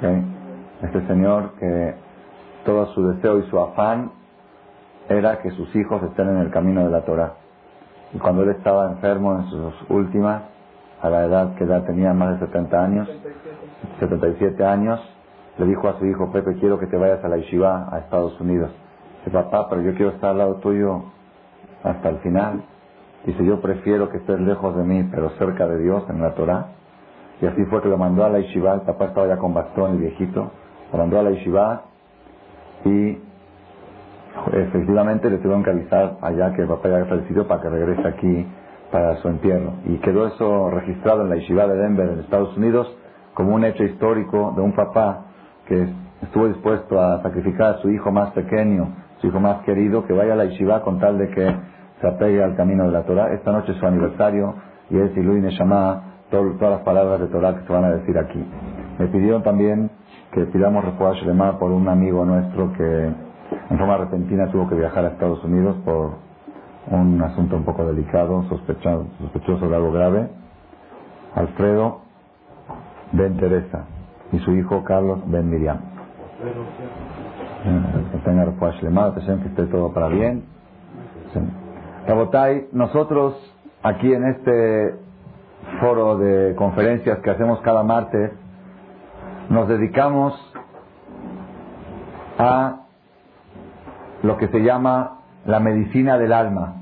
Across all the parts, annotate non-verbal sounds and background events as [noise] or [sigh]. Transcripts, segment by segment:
Este señor que todo su deseo y su afán era que sus hijos estén en el camino de la Torah. Y cuando él estaba enfermo en sus últimas, a la edad que ya tenía más de 70 años, 77 años, le dijo a su hijo, Pepe, quiero que te vayas a la yeshiva a Estados Unidos. Dice, papá, pero yo quiero estar al lado tuyo hasta el final. Dice, yo prefiero que estés lejos de mí, pero cerca de Dios en la Torah. Y así fue que lo mandó a la yeshiva, el papá estaba ya con bastón, el viejito, lo mandó a la yeshiva y efectivamente le tuvieron que avisar allá que el papá ya había fallecido para que regrese aquí para su entierro. Y quedó eso registrado en la yeshiva de Denver, en Estados Unidos, como un hecho histórico de un papá que estuvo dispuesto a sacrificar a su hijo más pequeño, su hijo más querido, que vaya a la yeshiva con tal de que se apegue al camino de la Torah. Esta noche es su aniversario y es Iluy Neshama, todas las palabras de Torah que se van a decir aquí. Me pidieron también que pidamos refuerzo de por un amigo nuestro que en forma repentina tuvo que viajar a Estados Unidos por un asunto un poco delicado, sospechoso, sospechoso de algo grave. Alfredo Ben Teresa y su hijo Carlos Ben Miriam. Que tenga que esté todo para bien. Rabotay, nosotros aquí en este foro de conferencias que hacemos cada martes, nos dedicamos a lo que se llama la medicina del alma.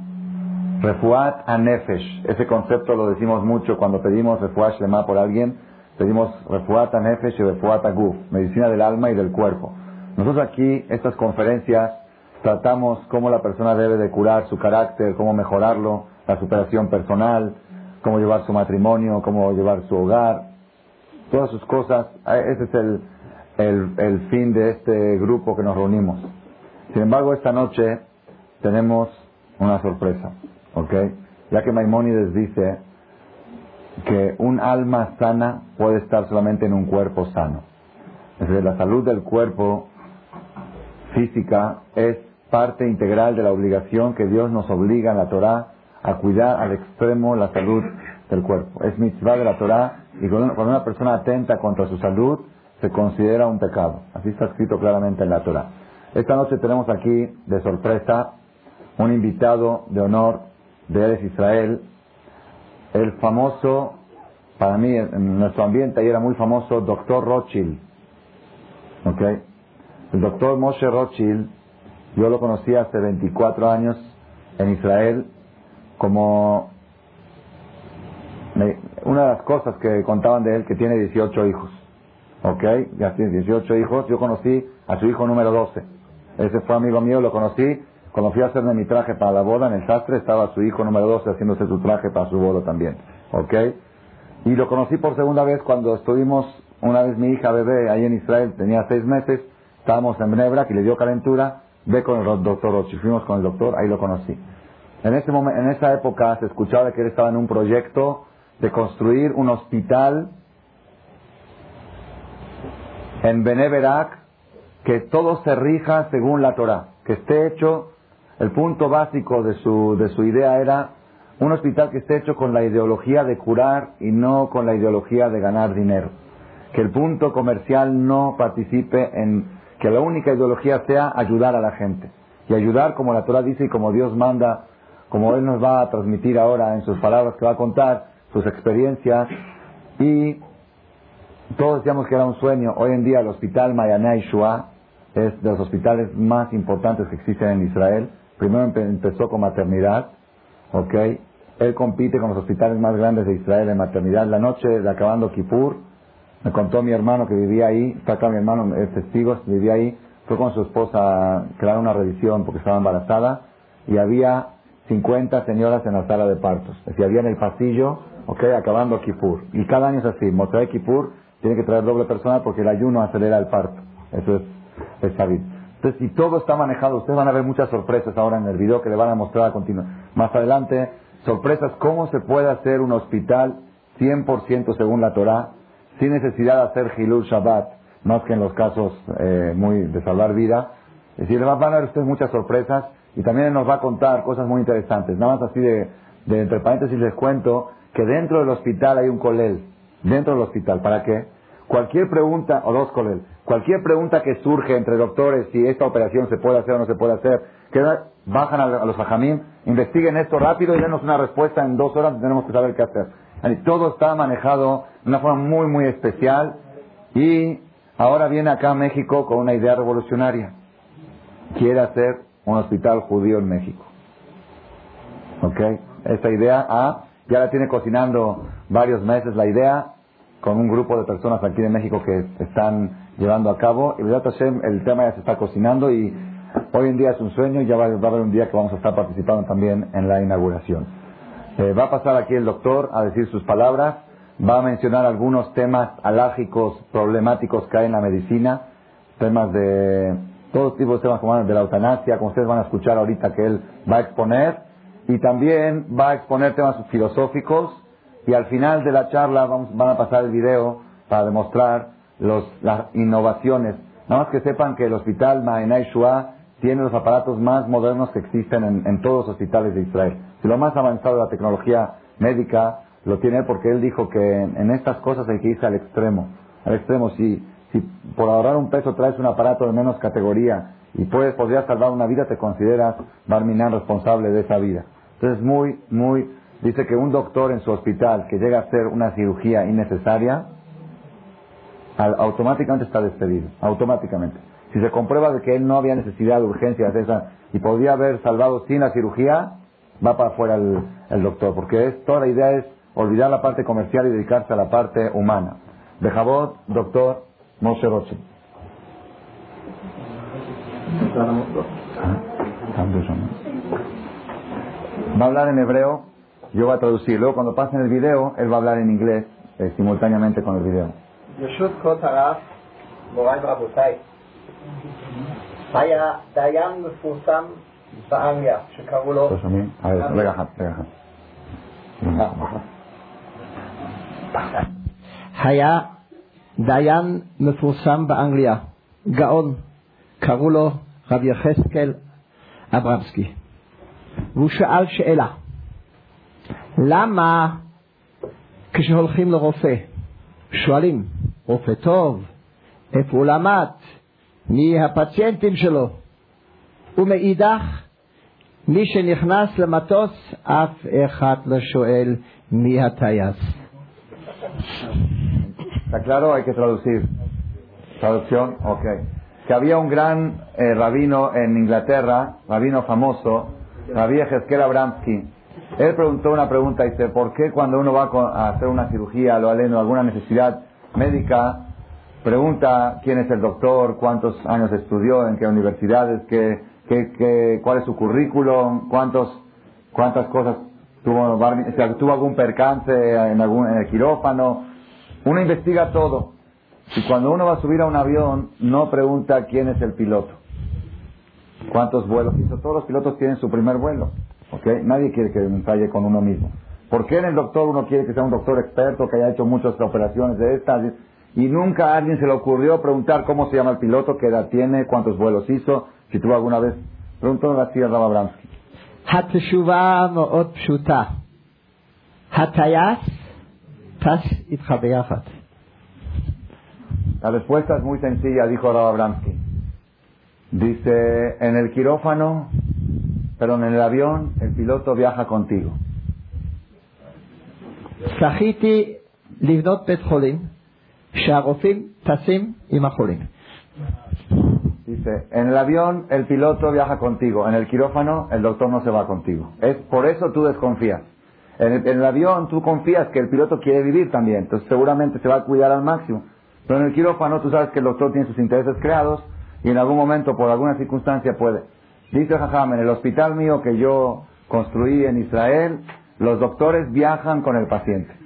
Refuat anefesh. Ese concepto lo decimos mucho cuando pedimos refuat lema por alguien. Pedimos refuat anefesh y refuat aguf. Medicina del alma y del cuerpo. Nosotros aquí, estas conferencias, tratamos cómo la persona debe de curar su carácter, cómo mejorarlo, la superación personal, cómo llevar su matrimonio, cómo llevar su hogar, todas sus cosas. Ese es el, el, el fin de este grupo que nos reunimos. Sin embargo, esta noche tenemos una sorpresa, ¿ok? Ya que Maimónides dice que un alma sana puede estar solamente en un cuerpo sano. Es decir, la salud del cuerpo física es parte integral de la obligación que Dios nos obliga en la Torah a cuidar al extremo la salud del cuerpo. Es mitzvah de la Torah y cuando una persona atenta contra su salud se considera un pecado. Así está escrito claramente en la Torah. Esta noche tenemos aquí de sorpresa un invitado de honor de Eres Israel, el famoso, para mí en nuestro ambiente ahí era muy famoso, doctor Rothschild. ¿Ok? El doctor Moshe Rothschild, yo lo conocí hace 24 años en Israel como una de las cosas que contaban de él que tiene 18 hijos. ¿Ok? Ya tiene 18 hijos. Yo conocí a su hijo número 12. Ese fue amigo mío, lo conocí. Cuando a hacerme mi traje para la boda en el sastre, estaba su hijo número 12 haciéndose su traje para su boda también. ¿Ok? Y lo conocí por segunda vez cuando estuvimos, una vez mi hija bebé ahí en Israel, tenía seis meses, estábamos en Bnebra, que le dio calentura, ve con el doctor Rochi, fuimos con el doctor, ahí lo conocí. En, ese momento, en esa época se escuchaba que él estaba en un proyecto de construir un hospital en Beneverac que todo se rija según la Torah, que esté hecho, el punto básico de su, de su idea era un hospital que esté hecho con la ideología de curar y no con la ideología de ganar dinero. Que el punto comercial no participe en que la única ideología sea ayudar a la gente. Y ayudar como la Torah dice y como Dios manda, como Él nos va a transmitir ahora en sus palabras que va a contar, sus experiencias. Y todos decíamos que era un sueño. Hoy en día el hospital Mayanay Shua es de los hospitales más importantes que existen en Israel. Primero empezó con maternidad, ¿ok? Él compite con los hospitales más grandes de Israel en maternidad. La noche de acabando Kippur, me contó mi hermano que vivía ahí, está acá mi hermano, es testigo, vivía ahí, fue con su esposa a crear una revisión porque estaba embarazada y había 50 señoras en la sala de partos. Es había en el pasillo, ok, acabando Kippur. Y cada año es así, de Kippur tiene que traer doble personal porque el ayuno acelera el parto. Eso es entonces, si todo está manejado, ustedes van a ver muchas sorpresas ahora en el video que le van a mostrar a continuación. Más adelante, sorpresas, cómo se puede hacer un hospital 100% según la Torah, sin necesidad de hacer Hilul Shabbat, más que en los casos eh, muy de salvar vida. Es decir, van a ver ustedes muchas sorpresas y también nos va a contar cosas muy interesantes. Nada más así de, de entre paréntesis les cuento que dentro del hospital hay un colel, dentro del hospital. ¿Para qué? Cualquier pregunta, o dos con él, cualquier pregunta que surge entre doctores, si esta operación se puede hacer o no se puede hacer, que bajan a, los ajamín, investiguen esto rápido y denos una respuesta en dos horas, tenemos que saber qué hacer. todo está manejado de una forma muy, muy especial y ahora viene acá México con una idea revolucionaria. Quiere hacer un hospital judío en México. ¿Ok? Esta idea ah, ya la tiene cocinando varios meses la idea con un grupo de personas aquí en México que están llevando a cabo. Y el tema ya se está cocinando y hoy en día es un sueño y ya va, a haber un día que vamos a estar participando también en la inauguración. Eh, va a pasar aquí el doctor a decir sus palabras, va a mencionar algunos temas alágicos, problemáticos que hay en la medicina, temas de todos tipos de temas como de la eutanasia, como ustedes van a escuchar ahorita que él va a exponer, y también va a exponer temas filosóficos, y al final de la charla vamos, van a pasar el video para demostrar los, las innovaciones. Nada más que sepan que el hospital Ma'enai Shua tiene los aparatos más modernos que existen en, todos los hospitales de Israel. Si lo más avanzado de la tecnología médica lo tiene porque él dijo que en, estas cosas hay que irse al extremo. Al extremo, si, si por ahorrar un peso traes un aparato de menos categoría y puedes, podrías salvar una vida, te consideras Barminan responsable de esa vida. Entonces, muy, muy, dice que un doctor en su hospital que llega a hacer una cirugía innecesaria, automáticamente está despedido, automáticamente. Si se comprueba de que él no había necesidad de urgencia de esa y podía haber salvado sin la cirugía, va para afuera el, doctor, porque es, toda la idea es olvidar la parte comercial y dedicarse a la parte humana. De Jabot, doctor Moshe Roche. Va a hablar en hebreo, yo voy a traducir. Luego cuando pase en el video, él va a hablar en inglés eh, simultáneamente con el video. היה דיין מפורסם באנגליה שקראו לו... רגע אחד, רגע אחד. היה דיין מפורסם באנגליה, גאון, קראו לו רב יחזקאל אברמסקי. והוא שאל שאלה, למה כשהולכים לרופא, שואלים, רופא טוב, איפה הוא למד, מי הפציינטים שלו, ומאידך, מי שנכנס למטוס, אף אחד לא שואל מי הטייס. ¿Está claro? Hay que traducir. Traducción, ok. Que había un gran eh, rabino en Inglaterra, rabino famoso, Rabí Ezequiel Abramsky. Él preguntó una pregunta, dice, ¿por qué cuando uno va a hacer una cirugía, lo aleno, alguna necesidad médica, Pregunta quién es el doctor, cuántos años estudió, en qué universidades, qué, qué, cuál es su currículum, cuántos, cuántas cosas tuvo, tuvo algún percance en algún en el quirófano. Uno investiga todo. Y cuando uno va a subir a un avión, no pregunta quién es el piloto. ¿Cuántos vuelos hizo? Todos los pilotos tienen su primer vuelo. ¿okay? Nadie quiere que ensaye con uno mismo. ¿Por qué en el doctor uno quiere que sea un doctor experto, que haya hecho muchas operaciones de estas? y nunca a alguien se le ocurrió preguntar cómo se llama el piloto, qué edad tiene, cuántos vuelos hizo, si tuvo alguna vez. Preguntó la tía Raba Bramsky. La respuesta es muy sencilla, dijo Raba Bramsky. Dice, en el quirófano, perdón, en el avión, el piloto viaja contigo. Sahiti livnot bet Dice, en el avión el piloto viaja contigo, en el quirófano el doctor no se va contigo. Es por eso tú desconfías. En el, avión tú confías que el piloto quiere vivir también, entonces seguramente se va a cuidar al máximo. Pero en el quirófano tú sabes que el doctor tiene sus intereses creados y en algún momento, por alguna circunstancia, puede. Dice Jajam, en el hospital mío que yo construí en Israel, los doctores viajan con el paciente.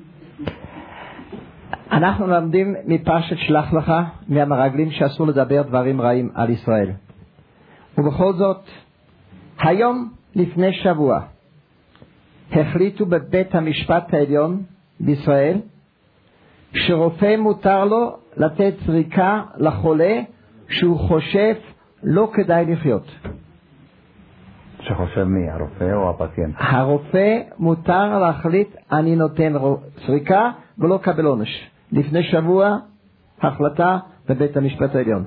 אנחנו לומדים מפרשת שלח לך מהמרגלים שאסור לדבר דברים רעים על ישראל. ובכל זאת, היום לפני שבוע החליטו בבית המשפט העליון בישראל שרופא מותר לו לתת זריקה לחולה שהוא חושב לא כדאי לחיות. שחושב מי, הרופא או הפציינט? הרופא מותר להחליט אני נותן זריקה ולא קבל עונש. לפני שבוע החלטה בבית המשפט העליון.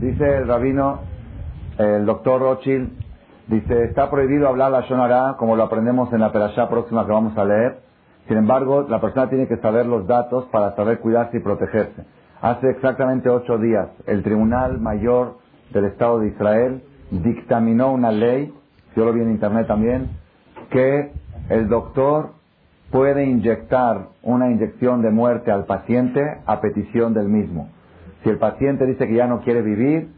Dice el rabino, el doctor Rothschild, dice, está prohibido hablar la Shonara como lo aprendemos en la perashá próxima que vamos a leer. Sin embargo, la persona tiene que saber los datos para saber cuidarse y protegerse. Hace exactamente ocho días, el Tribunal Mayor del Estado de Israel dictaminó una ley, yo lo vi en internet también, que el doctor puede inyectar una inyección de muerte al paciente a petición del mismo. Si el paciente dice que ya no quiere vivir,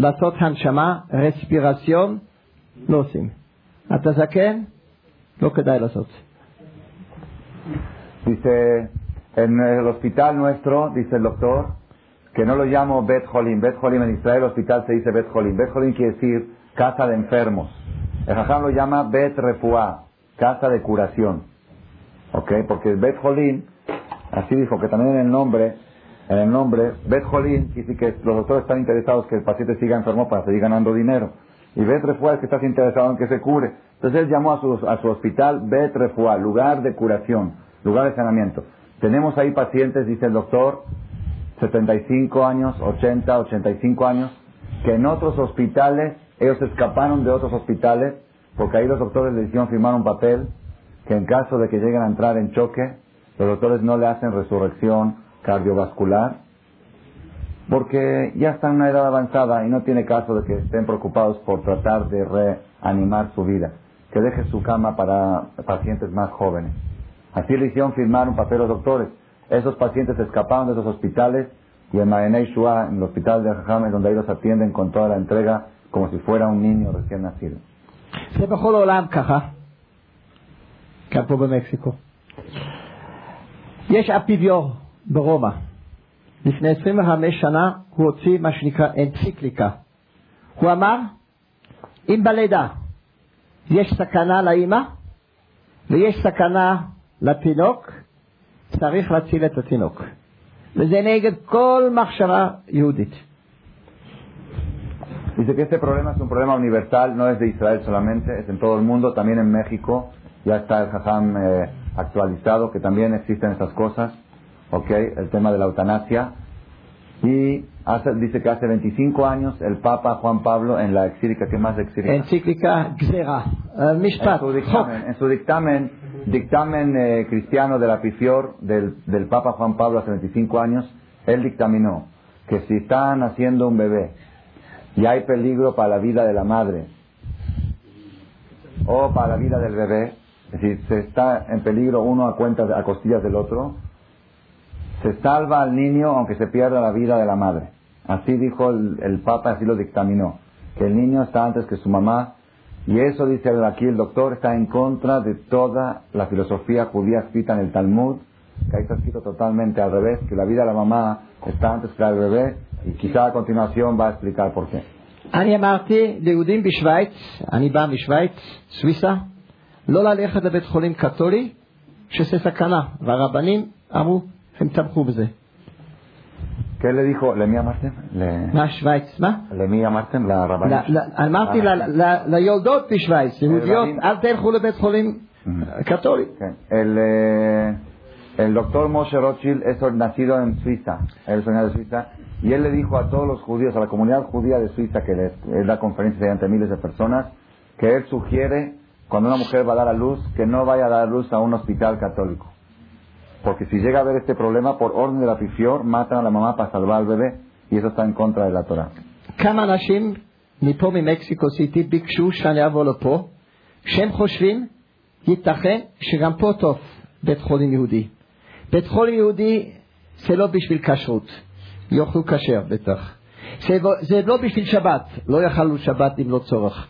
לעשות הנשמה, רספירציון, לא עושים. אתה זקן, לא כדאי לעשות. Dice, en el hospital nuestro, dice el doctor, que no lo llamo Bet Holim. Bet Holim en Israel, hospital se dice Bet Holim. Bet Holim quiere decir casa de enfermos. El Jajam lo llama Bet Refuá, casa de curación. ¿Ok? Porque Bet Holim, así dijo que también en el nombre, en el nombre, Bet Holim quiere decir que los doctores están interesados que el paciente siga enfermo para seguir ganando dinero. Y Bet es que estás interesado en que se cure. Entonces él llamó a su, a su hospital Bet lugar de curación, lugar de sanamiento. Tenemos ahí pacientes, dice el doctor, 75 años, 80, 85 años, que en otros hospitales, ellos escaparon de otros hospitales, porque ahí los doctores le hicieron firmar un papel que en caso de que lleguen a entrar en choque, los doctores no le hacen resurrección cardiovascular, porque ya está en una edad avanzada y no tiene caso de que estén preocupados por tratar de reanimar su vida, que deje su cama para pacientes más jóvenes. Así le hicieron firmar un papel a los doctores. Esos pacientes escaparon de esos hospitales y en Maenei Shua, en el hospital de Jajam, es donde ellos atienden con toda la entrega como si fuera un niño recién nacido. זה בכל העולם ככה, גם פה במקסיקו. יש אפיביור ברומא. לפני 25 שנה הוא הוציא מה שנקרא אנציקליקה. הוא אמר, אם בלידה יש סכנה לאימא ויש סכנה לתינוק, צריך להציל את התינוק. וזה נגד כל מחשבה יהודית. Dice que este problema es un problema universal, no es de Israel solamente, es en todo el mundo, también en México. Ya está el Jajam eh, actualizado, que también existen estas cosas. ¿ok? El tema de la eutanasia. Y hace, dice que hace 25 años el Papa Juan Pablo en la exílica, ¿qué más exílica? En su dictamen, dictamen, eh, cristiano de la Pifior del, del Papa Juan Pablo hace 25 años, él dictaminó que si están naciendo un bebé y hay peligro para la vida de la madre o para la vida del bebé, es decir, se está en peligro uno a cuentas, a costillas del otro, se salva al niño aunque se pierda la vida de la madre. Así dijo el, el Papa, así lo dictaminó, que el niño está antes que su mamá y eso, dice aquí el doctor, está en contra de toda la filosofía judía escrita en el Talmud, que ahí está escrito totalmente al revés, que la vida de la mamá está antes que la del bebé, y quizá a continuación va a explicar por qué. אני אמרתי ליהודים בשוויץ, אני בא משוויץ, סוויסה, לא ללכת לבית חולים קתולי, שזה סכנה, והרבנים אמרו, הם תמכו בזה. ¿Qué le dijo? ¿Le mía Marten? ¿Le, מה שוויץ? מה? ¿Le mía Marten? La rabanit. ל- ל- אמרתי ל- ל- ליולדות בשוויץ, יהודיות, רבנים. אל תלכו לבית חולים Ujú. קתולי. Ok. El, eh, el doctor Moshe Rothschild es nacido en Suiza, él es originario de Suiza, y él le dijo a todos los judíos, a la comunidad judía de Suiza, que les, él da conferencias ante miles de personas, que él sugiere, cuando una mujer va a dar a luz, que no vaya a dar a luz a un hospital católico. Porque si llega a haber este problema, por orden de la pifior, matan a la mamá para salvar al bebé, y eso está en contra de la Torah. כמה אנשים מפה ממקסיקו סיטי ביקשו שאני אבוא לפה, שהם חושבים, ייתכן שגם פה טוב בית חולים יהודי. בית חולים יהודי זה לא בשביל כשרות, יאכלו כשר בטח. זה, זה לא בשביל שבת, לא יאכלו שבת אם לא צורך.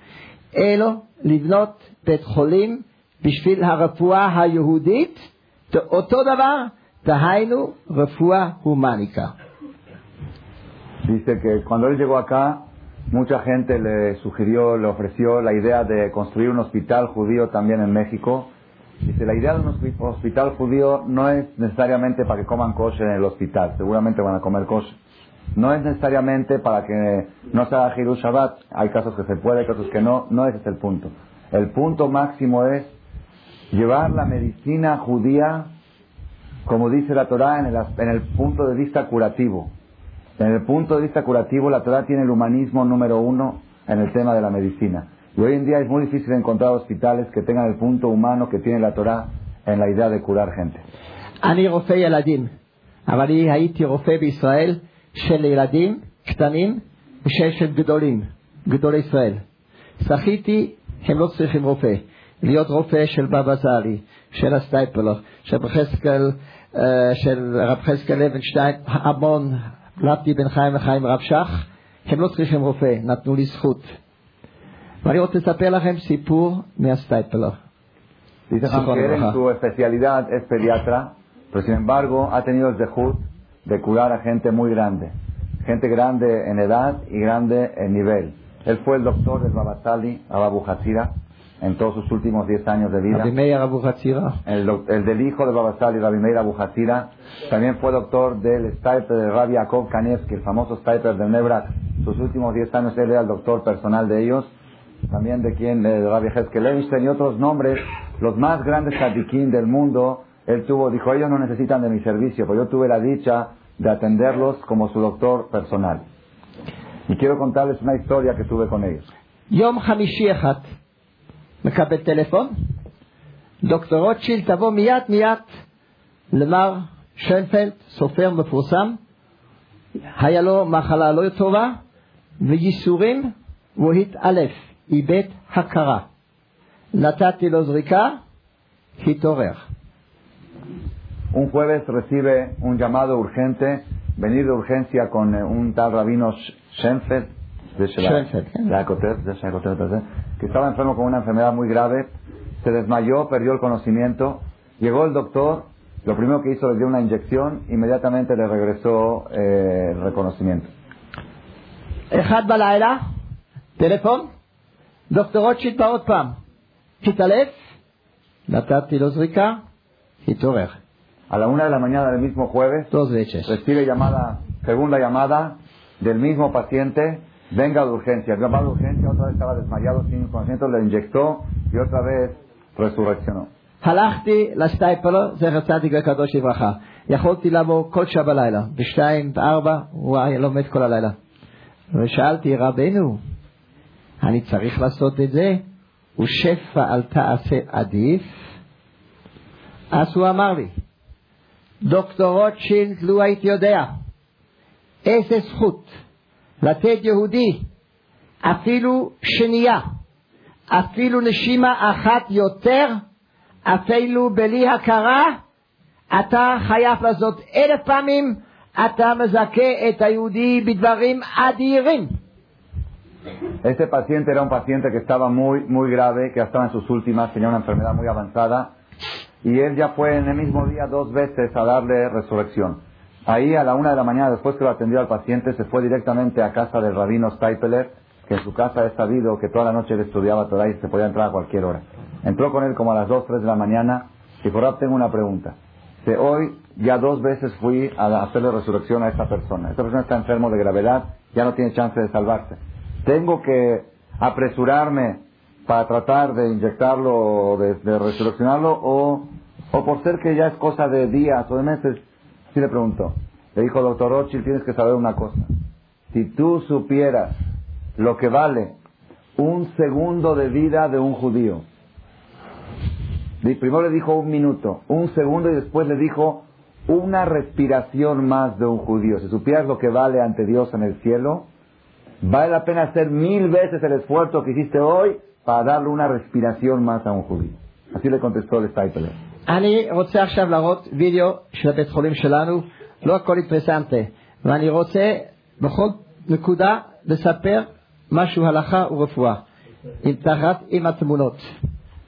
אלא לבנות בית חולים בשביל הרפואה היהודית, אותו דבר, דהיינו רפואה הומניקה. Dice que cuando él llegó acá, mucha gente le sugirió, le ofreció la idea de construir un hospital judío también en México. Dice, la idea de un hospital judío no es necesariamente para que coman kosher en el hospital, seguramente van a comer kosher. No es necesariamente para que no se haga Hiru Shabbat, hay casos que se puede, hay casos que no, no ese es el punto. El punto máximo es llevar la medicina judía, como dice la Torah, en el, en el punto de vista curativo. En el punto de vista curativo, la Torah tiene el humanismo número uno en el tema de la medicina. Y hoy en día es muy difícil encontrar hospitales que tengan el punto humano que tiene la Torah en la idea de curar gente. אני רופא ילדים, אבל אני הייתי רופא בישראל של ילדים קטנים ושל של גדולים, גדולי ישראל. זכיתי, הם לא צריכים רופא, להיות רופא של בבא זלי, של הסטייפלר, של רב חזקאל, אה, של רב חזקאל לוינשטיין, המון, למדתי בין חיים לחיים רב שך, הם לא צריכים רופא, נתנו לי זכות. ואני רוצה לספר לכם סיפור מהסטייפלר. Dice Sí, Ham que él en Juan, su especialidad es pediatra, pero sin embargo ha tenido el dejud de curar a gente muy grande. Gente grande en edad y grande en nivel. Él fue el doctor del Babasali, Ababu Hatzira, en todos sus últimos 10 años de vida. El, el, del hijo de Babasali, Rabbi Meir Abu También fue doctor del sniper de Rabbi Yaakov Kanevsky, el famoso sniper del Nebrak. Sus últimos 10 años él era el doctor personal de ellos. También de quien, de Rabbi Hezkel y otros nombres. Los más grandes sadiquín del mundo, él tuvo, dijo, ellos no necesitan de mi servicio, pero yo tuve la dicha de atenderlos como su doctor personal. Y quiero contarles una historia que tuve con ellos. Yom Hamishiachat. מקבל טלפון, דוקטור רוטשילד תבוא מיד מיד למר שיינפלד, סופר מפורסם, היה לו מחלה לא טובה וייסורים, והוא התעלף, איבד הכרה. נתתי לו זריקה, התעורר. Un jueves recibe un llamado urgente, venir de urgencia con eh, un tal rabino Schenfeld, de Shela- Schoenfeld, ¿eh? Shelakotev, de Shelakotev, perdón, que estaba enfermo con una enfermedad muy grave, se desmayó, perdió el conocimiento, llegó el doctor, lo primero que hizo le dio una inyección, inmediatamente le regresó eh, el reconocimiento. אחד בלילה, טלפון, דוקטור רוטשילד בא עוד פעם, התעלף, נתתי לו זריקה, התעורר. A la una de la mañana del mismo jueves, dos veces. recibe llamada, segunda llamada del mismo paciente, venga de urgencia. Llamada de urgencia, otra vez estaba desmayado sin conocimiento, le inyectó y otra vez resurreccionó. הלכתי לסטייפלר, זכר צדיק וקדוש לברכה. יכולתי לבוא כל שעה בלילה, בשתיים, בארבע, הוא היה לומד כל הלילה. ושאלתי, רבנו, אני צריך לעשות את זה? ושפע אל תעשה עדיף? אז הוא אמר לי, דוקטור רוטשילד, לו הייתי יודע איזה זכות לתת יהודי אפילו שנייה, אפילו נשימה אחת יותר, אפילו בלי הכרה, אתה חייב לעשות אלף פעמים, אתה מזכה את היהודי בדברים אדירים. Este paciente era un paciente que estaba muy, muy grave, que estaba en sus últimas, tenía una enfermedad muy avanzada, y él ya fue en el mismo día dos veces a darle resurrección. Ahí a la una de la mañana, después que lo atendió al paciente, se fue directamente a casa del rabino Steipeler, que en su casa es sabido que toda la noche él estudiaba Torah y se podía entrar a cualquier hora. Entró con él como a las dos, tres de la mañana, y Rab, tengo una pregunta. Hoy ya dos veces fui a hacerle resurrección a esta persona. Esta persona está enfermo de gravedad, ya no tiene chance de salvarse. Tengo que apresurarme para tratar de inyectarlo o de, de resurreccionarlo o, o por ser que ya es cosa de días o de meses. Sí le preguntó. Le dijo, doctor Rothschild, tienes que saber una cosa. Si tú supieras lo que vale un segundo de vida de un judío, Primero le dijo un minuto, un segundo y después le dijo una respiración más de un judío. Si supieras lo que vale ante Dios en el cielo, vale la pena hacer mil veces el esfuerzo que hiciste hoy para darle una respiración más a un judío. Así le contestó el Steipeler. אני רוצה עכשיו להראות וידאו של הבית חולים שלנו, לא הכל אינטרסנטי, ואני רוצה בכל נקודה לספר משהו הלכה ורפואה, עם תחת עם התמונות.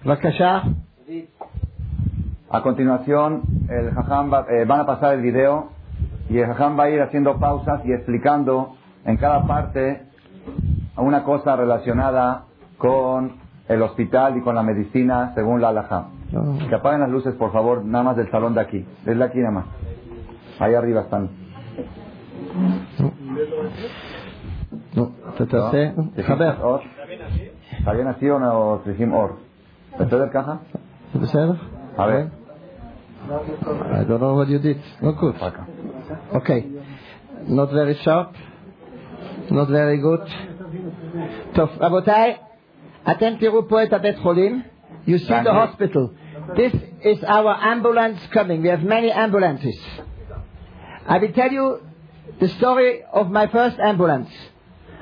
בבקשה. A continuación, el Jajam va- eh, van a pasar el video y el Jajam va a ir haciendo pausas y explicando en cada parte una cosa relacionada con el hospital y con la medicina según la alhaja. Que apaguen las luces, por favor, nada más del salón de aquí. Desde aquí nada más. Ahí arriba están. No, אתה תעשה, חבר. אור? ¿Está bien así o no צריכים אור? בסדר ככה? זה בסדר? A ver. I don't know what you did. Not good. Acá. Okay. Not very sharp. Not very good. טוב, רבותיי, אתם תראו פה את הבית חולים. You see the hospital. This is our ambulance coming. We have many ambulances. I will tell you the story of my first ambulance.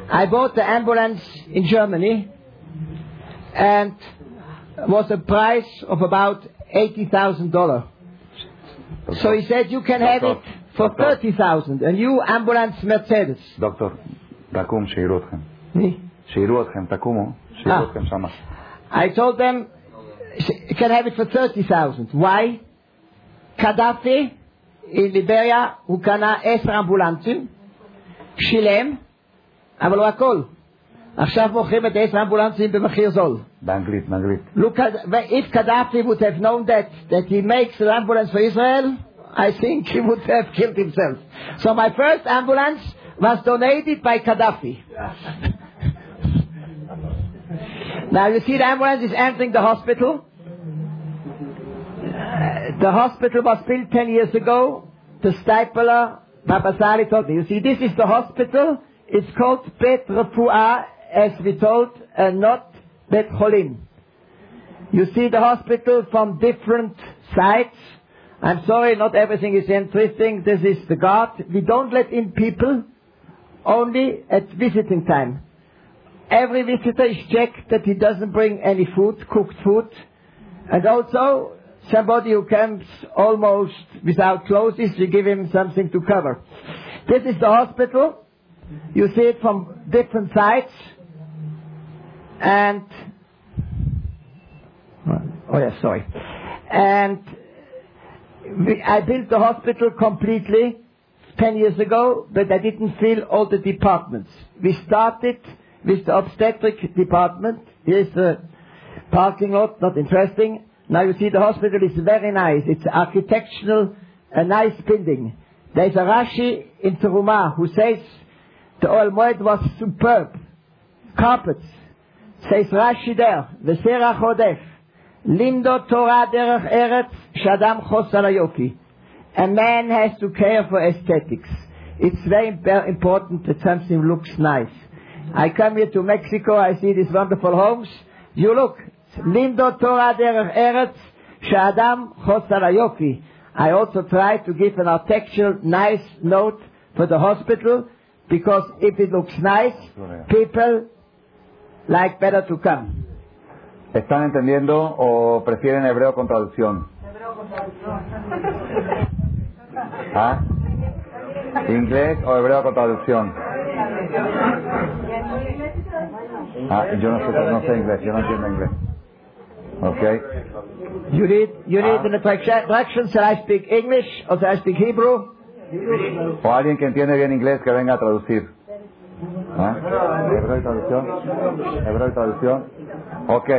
I bought the ambulance in Germany and was a price of about $80,000. So he said, you can have it for 30,000, a new ambulance Mercedes. Doctor, takum, سيروتكم. سيروتكم I told them you can have it for 30,000. Why? קדאפי, in ליבריה, הוא קנה עשר אמבולנסים, שילם, אבל הוא הכל. עכשיו מוכרים את עשר האמבולנסים במחיר זול. באנגלית, באנגלית. Look at, if Gaddafi would have known that, that he makes an ambulance for Israel, I think he would have killed himself. So my first ambulance was donated by Gaddafi. now you see the ambulance is entering the hospital. The hospital was built 10 years ago. The stipler, Babasari told me, you see this is the hospital. It's called Bet Refuah, as we told, and not Bet Cholim. You see the hospital from different sides. I'm sorry, not everything is interesting. This is the guard. We don't let in people only at visiting time. Every visitor is checked that he doesn't bring any food, cooked food. And also, somebody who comes almost without clothes, we give him something to cover. This is the hospital. You see it from different sides. And Oh yeah, sorry. And we, I built the hospital completely 10 years ago, but I didn't fill all the departments. We started with the obstetric department. Here's the parking lot, not interesting. Now you see the hospital is very nice. It's architectural, a nice building. There's a Rashi in Turuma who says the Almighty was superb. Carpets. Says Rashi there, Veserach Hodef, Limdo Torah derech Eretz, Shadam Chos A man has to care for aesthetics. It's very important that something looks nice. I come here to Mexico, I see these wonderful homes. You look, Lindo Torah Derech Eretz, Shadam Chosarayofi. I also try to give an architectural nice note for the hospital, because if it looks nice, people like better to come. ¿Están entendiendo o prefieren hebreo con traducción? Hebreo con traducción. ¿Ah? ¿Inglés o hebreo con traducción? Ah, yo no sé, no sé inglés, yo no entiendo inglés. ¿Ok? You need, you need an attraction, shall I speak English or shall I speak Hebrew? O alguien que entiende bien inglés que venga a traducir. ¿Ah? ¿Hebreo y traducción? ¿Hebreo y traducción? Ok.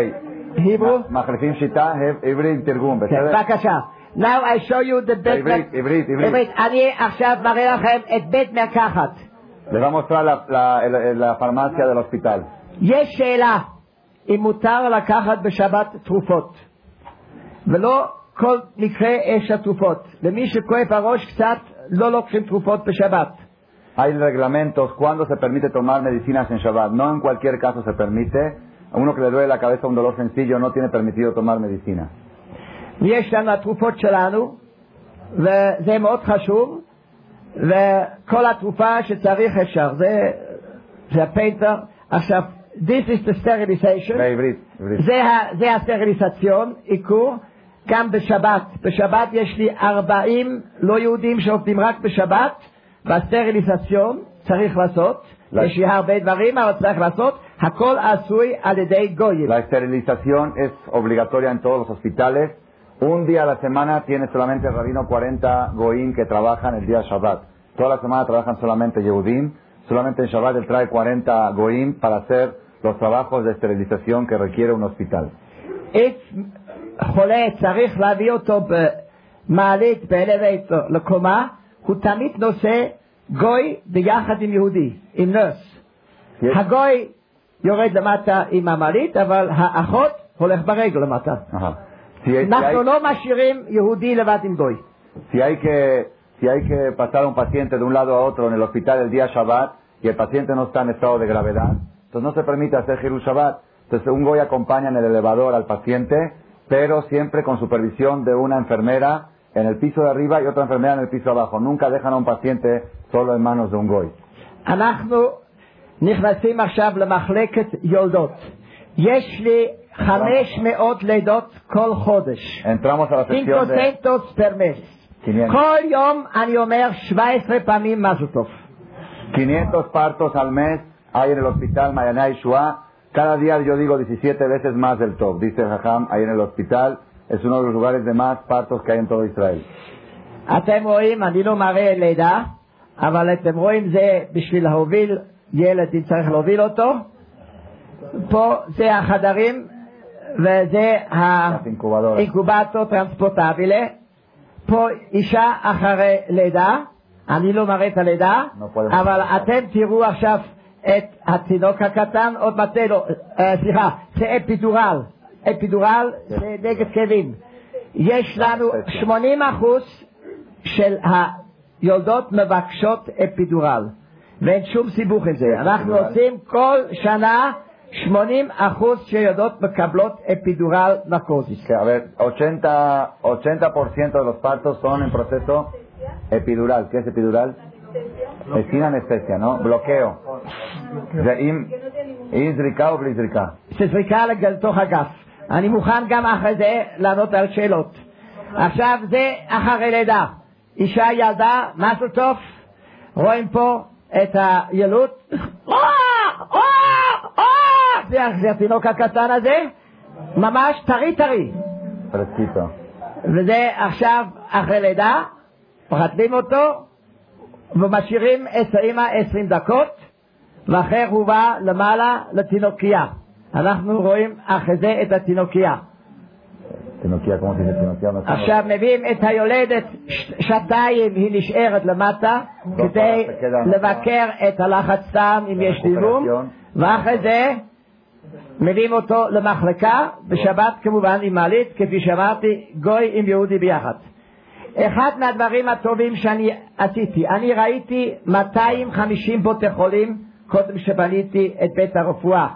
Hebrew? מחליפים שיטה, עברית תרגום, בסדר? בבקשה. Now I show you the bed... עברית, עברית, עברית. עברית. אני עכשיו מראה לכם את בית מרקחת. Les va a mostrar la, la, la, la farmacia del hospital. יש שאלה אם מותר לקחת בשבת תרופות. ולא כל מקרה יש התרופות. למי שכואב הראש קצת, לא לוקחים תרופות בשבת. Hay reglamentos cuando se permite tomar medicinas en Shabbat. No en cualquier caso se permite. A uno que le duele la cabeza un dolor sencillo no tiene permitido tomar medicina. יש לנו התרופות שלנו, וזה מאוד חשוב, וכל התרופה שצריך אפשר. זה, זה הפיינטר. עכשיו, this is the sterilization. בעברית, עברית. זה, ה- זה הסטריליזציון, עיקור, גם בשבת. בשבת יש לי 40 לא יהודים שעובדים רק בשבת, והסטריליזציון צריך לעשות. לא. יש לי הרבה דברים, אבל צריך לעשות. הכל עשוי על ידי גויים. La esterilización es obligatoria en todos los hospitales. Un día a la semana tiene solamente el rabino 40 goín que trabajan el día Shabbat. Toda la semana trabajan solamente Yehudim. solamente en Shabbat él trae 40 goim para hacer los trabajos de esterilización que requiere un hospital. if חולה צריך להביא אותו במעלית באלווייטור לקומה, הוא תמיד נושא גוי ביחד עם יהודי, עם נרס. יש- הגוי יורד למטה עם המעלית, אבל האחות הולך ברגל למטה. Ajá. Si, si hay, אנחנו לא משאירים יהודי לבד עם גוי. si hay que si hay que pasar a un paciente de un lado a otro en el hospital el día Shabbat y el paciente no está en estado de gravedad, entonces no se permite hacer Hiru Shabbat. Entonces un goy acompaña en el elevador al paciente, pero siempre con supervisión de una enfermera en el piso de arriba y otra enfermera en el piso de abajo. Nunca dejan a un paciente solo en manos de un goy. אנחנו נכנסים עכשיו למחלקת יולדות. יש לי 500 לידות כל חודש. Entramos a la sección de 500 per mes. 500. כל יום אני אומר 17 פעמים מזל טוב. 500 partos al mes hay en el hospital Mayaná Shua. Cada día yo digo 17 veces más del top, dice Jajam, ahí en el hospital. Es uno de los lugares de más partos que hay en todo Israel. אתם רואים, אני לא מראה לידה, אבל אתם רואים זה בשביל להוביל ילד, אם צריך להוביל אותו. פה זה החדרים, וזה Las incubadoras. האינקובטור טרנספורטבילה. פה אישה אחרי לידה, אני לא מראה את הלידה, לא יכול אבל לראות. אתם תראו עכשיו את התינוק הקטן, עוד מעט לו, אה, סליחה, זה אפידורל, אפידורל זה נגד כאבים. יש לנו 80 אחוז של היולדות מבקשות אפידורל, ואין שום סיבוך עם זה. אנחנו אפידורל. עושים כל שנה 80 אחוז שיולדות מקבלות אפידורל נרקוזיס. Que, a ver, 80, 80% de los partos son en proceso epidural. ¿Qué es epidural? Sin anestesia, ¿no? Bloqueo. זה עם עם זריקה או בלי זריקה? שזריקה לתוך הגף. אני מוכן גם אחרי זה לענות על שאלות. עכשיו זה אחרי לידה. אישה ילדה, מזל טוב, רואים פה את הילוד. זה התינוק הקטן הזה, ממש טרי טרי. וזה עכשיו אחרי לידה, מחתלים אותו ומשאירים את האמא 20 דקות ואחרי הוא בא למעלה לתינוקייה. אנחנו רואים אחרי זה את התינוקייה. Tinoquía, ¿cómo se dice tinoquía? No sé. עכשיו מביאים את היולדת, שעתיים היא נשארת למטה כדי לבקר את הלחץ דם אם יש דימום ואחרי זה מביאים אותו למחלקה, בשבת כמובן עם מעלית, כפי שאמרתי, גוי עם יהודי ביחד. אחד מהדברים הטובים שאני עשיתי, אני ראיתי 250 בתי חולים קודם שבניתי את בית הרפואה.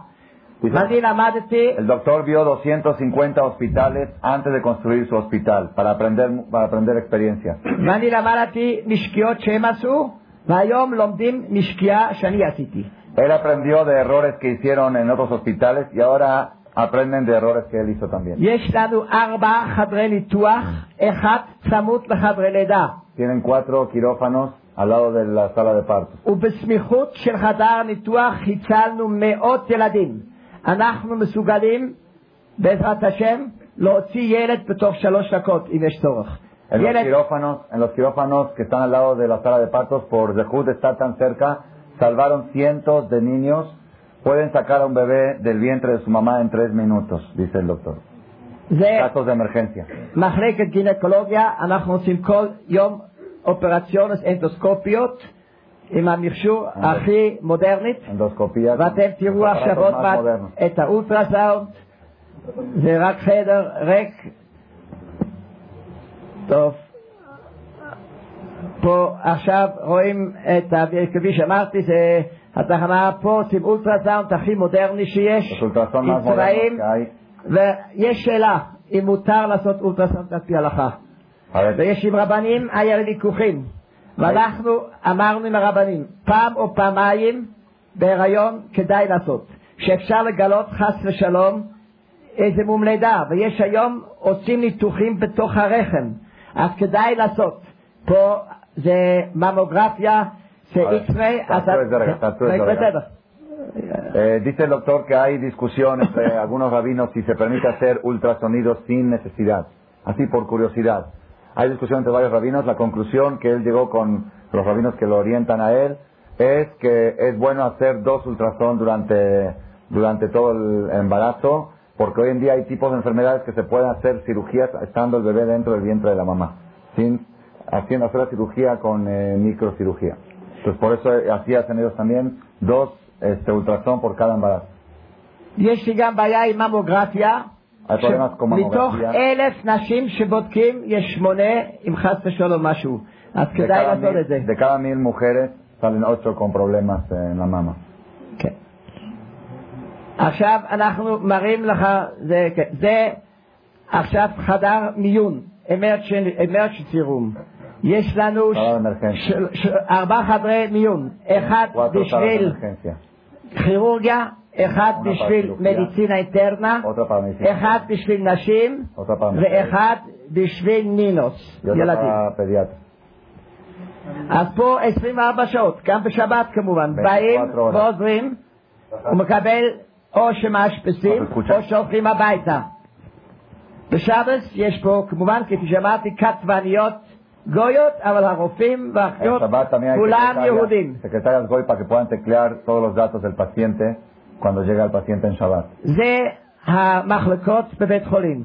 ואני למדתי El doctor vio 250 hospitales antes de construir su hospital para aprender, para aprender experiencia. ואני למדתי משקיעות שהם עשו, והיום לומדים משקיעה שאני עשיתי. Él aprendió de errores que hicieron en otros hospitales y ahora aprenden de errores que él hizo también. Tienen cuatro quirófanos al lado de la sala de partos. En los, quirófanos, en los quirófanos que están al lado de la sala de partos por Zehut está tan cerca, salvaron cientos de niños Pueden sacar a un bebé del vientre de su mamá en tres minutos, dice el doctor. זה Casos de emergencia. מחלקת גינקולוגיה, אנחנו עושים כל יום אופרציונס אנדוסקופיות עם המכשור הכי מודרנית, Endoscopía. ואתם תראו los עכשיו aparatos עוד más מעט modernos. את האולטרסאונד, זה רק חדר ריק. טוב, פה עכשיו רואים את, ה- כפי שאמרתי, זה התחנה פה, עם אולטרסאונד הכי מודרני שיש, עם צבעים, hay. ויש שאלה אם מותר לעשות אולטרסאונד על פי ver, ויש עם רבנים, היה לי ויכוחים. ואנחנו אמרנו עם הרבנים, פעם או פעמיים בהיריון כדאי לעשות. שאפשר לגלות חס ושלום איזה מום לידה, ויש היום עושים ניתוחים בתוך הרחם, אז כדאי לעשות. פה זה ממוגרפיה, Eh, dice el doctor que hay discusión entre [laughs] algunos rabinos si se permite hacer ultrasonidos sin necesidad, así por curiosidad. Hay discusión entre varios rabinos, la conclusión que él llegó con los rabinos que lo orientan a él es que es bueno hacer dos ultrason durante, durante todo el embarazo, porque hoy en día hay tipos de enfermedades que se pueden hacer cirugías estando el bebé dentro del vientre de la mamá, sin haciendo hacer la cirugía con eh, microcirugía. Entonces por eso eh, así hacen ellos también dos este, ultrasons por cada embarazo. יש לי גם בעיה עם ממוגרפיה. hay problemas con מתוך mamografía. אלף נשים שבודקים, יש שמונה עם חס ושלום משהו. אז De כדאי cada, לעשות mil, את זה. de cada mil mujeres salen ocho con problemas en la mama. כן. עכשיו אנחנו מראים לך, זה, כן, זה עכשיו חדר מיון, emergency room. יש לנו ש-. של- של- ארבעה חדרי מיון, אחד de בשביל. כירורגיה, אחד בשביל מדיצינה אינטרנה. אחד בשביל נשים. ואחד בשביל נינוס, ילדים. אז פה 24 שעות, גם בשבת כמובן, 24 באים. ועוזרים, הוא מקבל או שמאשפזים קבוצה- או שהולכים הביתה. בשבס יש פה כמובן, כפי שאמרתי, כתבניות גויות, אבל הרופאים והאחיות כולם יהודים. סקרטריית גויפה, שפועלת תקלר כל הדאטות של פציינטה, כואנדו ג'גה אל פציינטה אין שבת. זה המחלקות בבית חולים.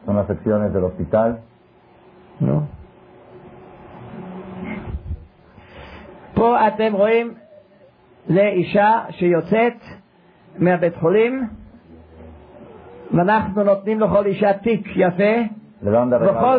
זאת אומרת, secciones del hospital. נו. פה אתם רואים לאישה שיוצאת מהבית חולים ואנחנו נותנים לכל אישה תיק יפה לא וכל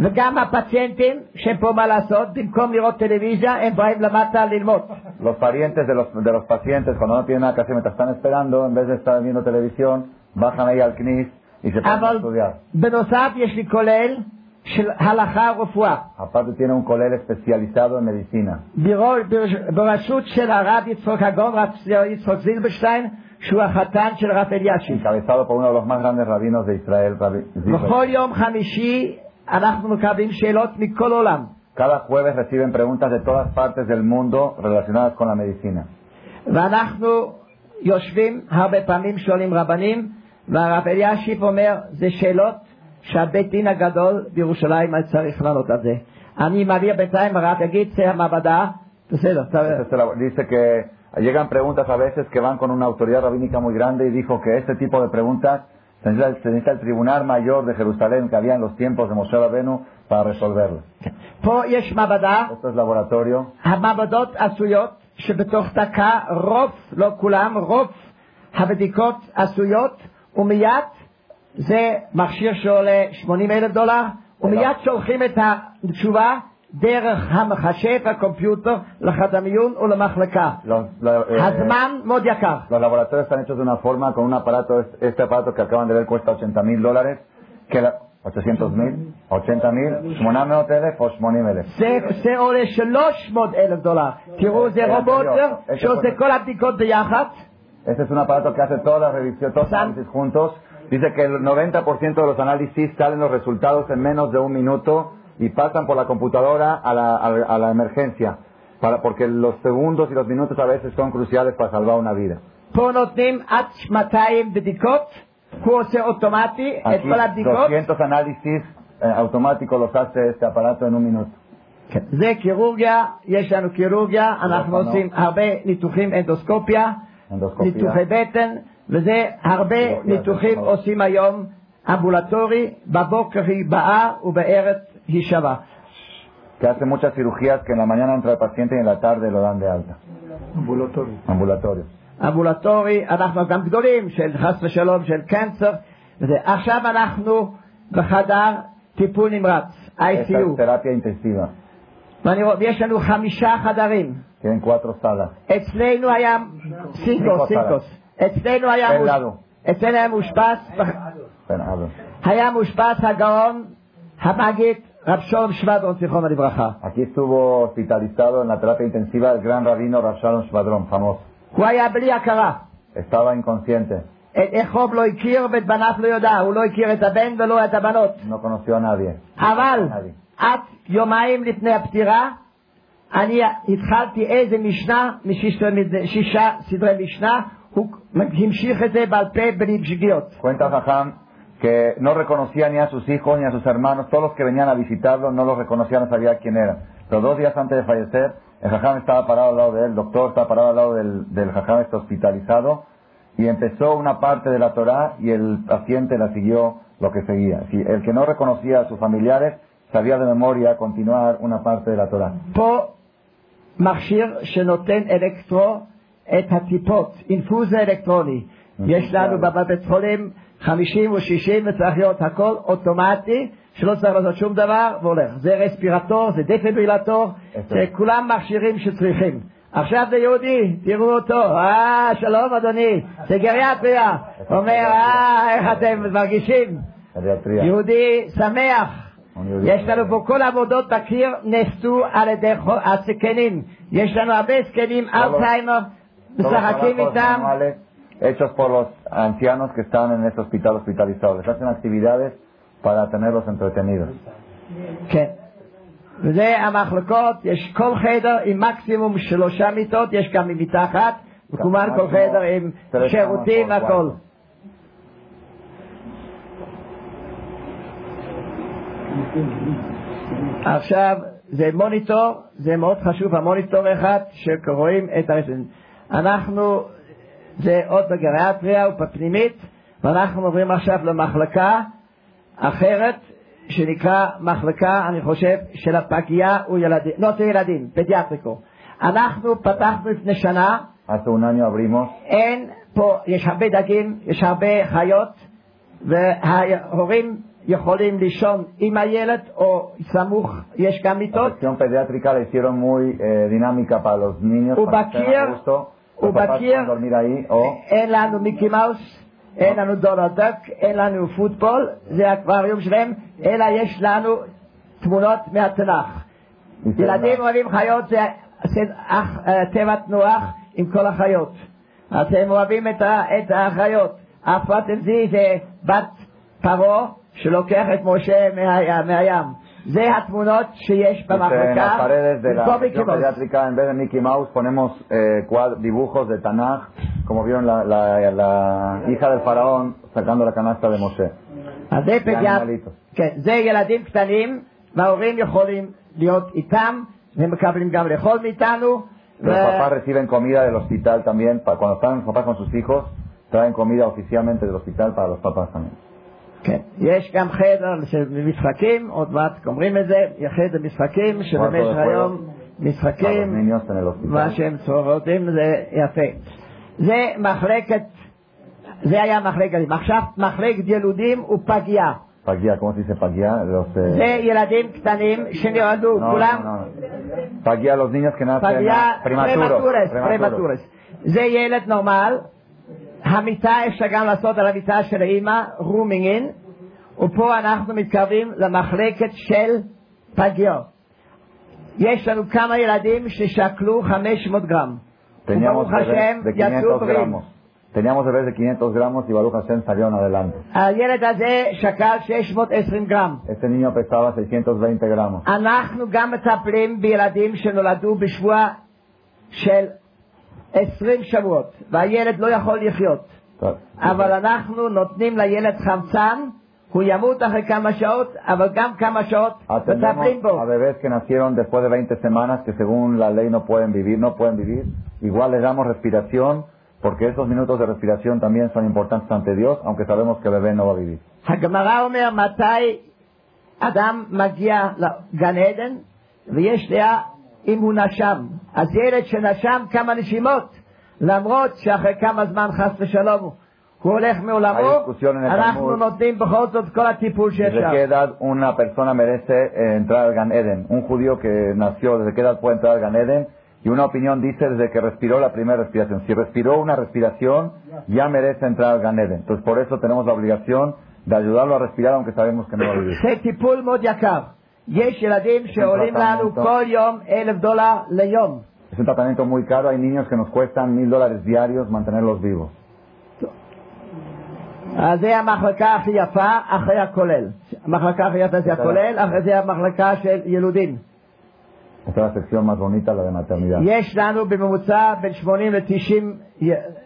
וגם הפציינטים שהם פה מה לעשות, במקום לראות טלוויזיה הם באים למטה ללמוד. Los parientes de los, de los pacientes, cuando no tienen nada que hacer mientras están esperando, en vez de estar viendo televisión, bajan ahí al CNIS y se ponen a אבל estudiar. בנוסף יש לי כולל של הלכה ורפואה, Aparte tiene un colel especializado en medicina. בראש- בראש- בראשות של הרב יצחק הגאון, רב יצחק זילברשטיין, שהוא החתן של רב אלישיב. Encabezado por uno de los más grandes rabinos de Israel, Rabbi Zilber. בכל יום חמישי אנחנו מקבלים שאלות מכל העולם. Cada jueves reciben preguntas de todas partes del mundo relacionadas con la medicina. יושבים, הרבה פעמים שואלים רבנים, והרב אלישיב אומר, זה שאלות שהבית דין הגדול בירושלים היה צריך לענות על זה. אני מעביר בינתיים, הרב יגיד, זה המעבדה, בסדר, que llegan preguntas a veces que van con una autoridad rabínica muy grande y dijo que este tipo de preguntas se necesita, se necesita el Tribunal Mayor de Jerusalén que había en los tiempos de Moshe Rabenu para resolverlo. Esto es laboratorio. שבתוך דקה רוב, לא כולם, רוב הבדיקות עשויות, ומיד זה מכשיר שעולה 80 אלף דולר, ומיד שולחים את התשובה דרך המחשב, הקומפיוטר, לחדר מיון ולמחלקה. Los, la- eh, הזמן מאוד יקר. los laboratorios están hechos de una forma con un aparato, es- este aparato que acaban de ver cuesta 80 mil dólares, que la, 800 mil, 80 mil, 800,000 o 80,000. זה, זה עולה 300 אלף דולר. תראו, זה זה רובוט anterior. שעושה כל הבדיקות ביחד. Este es un aparato que hace todas las revisiones, todos los San- análisis juntos. Dice que el 90% de los análisis salen los resultados en menos de un minuto y pasan por la computadora a la, a la- a la emergencia. Para, porque los segundos y los minutos a veces son cruciales para salvar una vida. פה נותנים עד 200 בדיקות, הוא עושה אוטומטי את Aquí כל הבדיקות. 200 análisis eh, automáticos los hace este aparato en un minuto. זה קירוגיה, יש לנו קירוגיה, אנחנו לא, עושים הרבה ניתוחים אנדוסקופיה, Endoscopía. ניתוחי בטן, וזה הרבה קירוגיה, ניתוחים זה עושים היום אמבולטורי, בבוקר היא באה ובערב היא שווה. Que hace muchas cirugías que en la mañana entra el paciente y en la tarde lo dan de alta. Ambulatorio. אמבולטורי, אנחנו גם גדולים של חס ושלום של קנצר, וזה. עכשיו אנחנו בחדר טיפול נמרץ, ICU, terapia intensiva. ואני רואה, ויש לנו חמישה חדרים. Tienen cuatro salas. אצלנו היה סינקוס, סינקוס. אצלנו היה היה מאושפז, Fernando. היה מאושפז הגאון המגיד שלום שבדרון, זיכרונו לברכה. Aquí estuvo hospitalizado en la terapia intensiva el gran rabino Rav Shalom Shvadron, famoso. estaba inconsciente, את אחיו לא הכיר ואת בניו לא ידע, הוא לא הכיר את הבן ולא את הבנות. no conoció a nadie. אבל nadie. עד יומיים לפני הפטירה, אני התחלתי איזה משנה משישה שישה סדרי משנה, הוא המשיך את זה בעל פה בלי שגיאות. que no reconocía ni a sus hijos ni a sus hermanos, todos los que venían a visitarlo no los reconocía, no sabía quién era. Pero dos días antes de fallecer, el jajam estaba parado al lado de él, el doctor estaba parado al lado del, del jajam, está hospitalizado, y empezó una parte de la Torah y el paciente la siguió lo que seguía. Si el que no reconocía a sus familiares sabía de memoria continuar una parte de la Torah. Po, electro, et infuse 50 או 60 וצריך להיות הכל אוטומטי, שלא צריך לעשות שום דבר והולך. זה רספירטור, זה דפיברילטור, זה כולם מכשירים שצריכים. עכשיו זה יהודי, תראו אותו, אה, שלום אדוני, זה גריאטריה. אומר, אה, איך אתם מרגישים? יהודי שמח. יש לנו פה כל עבודות בקיר נעשו על ידי הזקנים. יש לנו הרבה זקנים, אלצהיימר, משחקים איתם. Hechos por los ancianos que están en este hospital hospitalizados. Les hacen actividades para tenerlos entretenidos. כן. וזה המחלקות, יש כל חדר עם מקסימום שלושה מיטות, יש גם אחת, וכמובן כל חדר עם שירותים והכל. עכשיו, זה מוניטור, זה מאוד חשוב, המוניטור אחד שרואים את הרשת. אנחנו, זה עוד בגריאטריה ובפנימית, ואנחנו עוברים עכשיו למחלקה אחרת, שנקרא מחלקה, אני חושב, של הפגייה וילדים, לא, זה ילדים, פדיאטריקו. אנחנו פתחנו לפני שנה, אין פה, יש הרבה דגים, יש הרבה חיות, וההורים יכולים לישון עם הילד או סמוך, יש גם מיטות, sección pediátrica הוא בקיר, אין לנו מיקי מאוס, אין לנו דונלד דק, אין לנו פוטבול, זה האקווריום שלהם, אלא יש לנו תמונות מהתנ"ך. ילדים אוהבים חיות, זה אה, טבע תנוח עם כל החיות. אז הם אוהבים את החיות. הפרטנזי זה בת פרעה שלוקח את משה מהים. en las paredes de la región pediátrica, en vez de Mickey Mouse, ponemos dibujos de Tanaj, como vieron la, la, hija del faraón sacando la canasta de Moshe. Los papás reciben comida del hospital también, cuando están los papás con sus hijos, traen comida oficialmente del hospital para los papás también. כן. יש גם חדר של משחקים, עוד מעט גומרים את זה, חדר משחקים, שבמשך היום משחקים, לא מה שהם צורדים זה יפה. זה מחלקת, זה היה מחלקת, עכשיו מחלקת ילודים ופגייה. פגייה, כמו שזה פגייה, זה עושה... זה ילדים קטנים שנולדו, לא, לא, כולם... פגייה, לא זניאס, כנראה פרימטורס. פרימטורס. זה ילד נורמל. המיטה אפשר גם לעשות על המיטה של האימא, רומינגין, ופה אנחנו מתקרבים למחלקת של פגיות. יש לנו כמה ילדים ששקלו 500 גרם. וברוך השם, יצאו 500 בריאים. Teníamos bebés de 500 gramos y Baruch Hashem salieron adelante. הילד הזה שקל 620 גרם. Este niño pesaba 620 gramos. 20 שבועות, והילד לא יכול לחיות. אבל אנחנו נותנים לילד חמצן, הוא ימות אחרי כמה שעות, אבל גם כמה שעות מטפלים Atendemos בו. a bebés que nacieron después de 20 semanas que según la ley no pueden vivir, no pueden vivir. Igual les damos respiración porque esos minutos de respiración también son importantes ante Dios, aunque sabemos que el bebé no va a vivir. הגמרא אומר מתי אדם מגיע לגן עדן, ויש דעה אם הוא נשם. אז ילד שנשם כמה נשימות, למרות שאחרי כמה זמן חס ושלום הוא- הוא הולך מעולמו, Hay discusión en el אנחנו Talmud. נותנים בכל זאת כל הטיפול ¿Desde שאפשר. qué edad una persona merece eh, entrar al Gan Eden? Un judío que nació, ¿desde qué edad puede entrar al Gan Eden? Y una opinión dice desde que respiró la primera respiración. Si respiró una respiración, ya merece entrar al Gan Eden. Entonces por eso tenemos la obligación de ayudarlo a respirar aunque sabemos que no va a vivir. יש ילדים שעולים לנו כל יום אלף דולר ליום. Es un tratamiento muy caro. Hay niños que nos cuestan mil dólares diarios mantenerlos vivos. אז זה המחלקה הכי יפה אחרי הכולל. המחלקה הכי יפה זה הכולל, אחרי זה המחלקה של ילודים. Esta es la sección más bonita, la de maternidad. יש לנו בממוצע בין 80 ל-90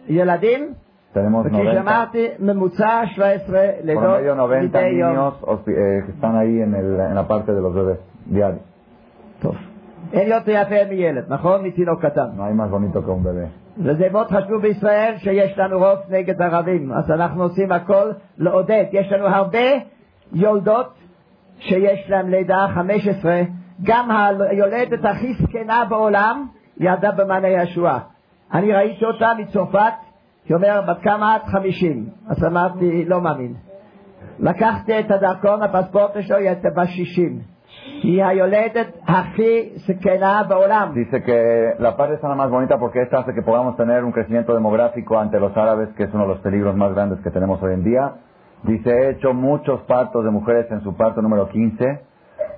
ילדים, Tenemos וכפי 90, שאמרתי, ממוצע 17 por לידות medio 90 מדי יום. niños eh, que están ahí en, el- en la parte de los bebés diarios. אין יותר יפה מילד, נכון? מתינוק קטן. No hay más bonito que un bebé. וזה מאוד חשוב בישראל שיש לנו רוב נגד ערבים, אז אנחנו עושים הכל לעודד. יש לנו הרבה יולדות שיש להן לידה 15, גם היולדת הכי זקנה בעולם ילדה במענה ישועה. אני ראיתי אותה מצרפת, היא אומרת, בת כמה את? 50. אז אמרתי, לא מאמין. לקחתי את הדרכון, הפספורט שלו, היא הייתה בת 60. היא היולדת הכי זקנה בעולם. Dice que la paz es la más bonita porque esta hace que podamos tener un crecimiento demográfico ante los árabes, que es uno de los peligros más grandes que tenemos hoy en día. Dice, he hecho muchos partos de mujeres en su parto número 15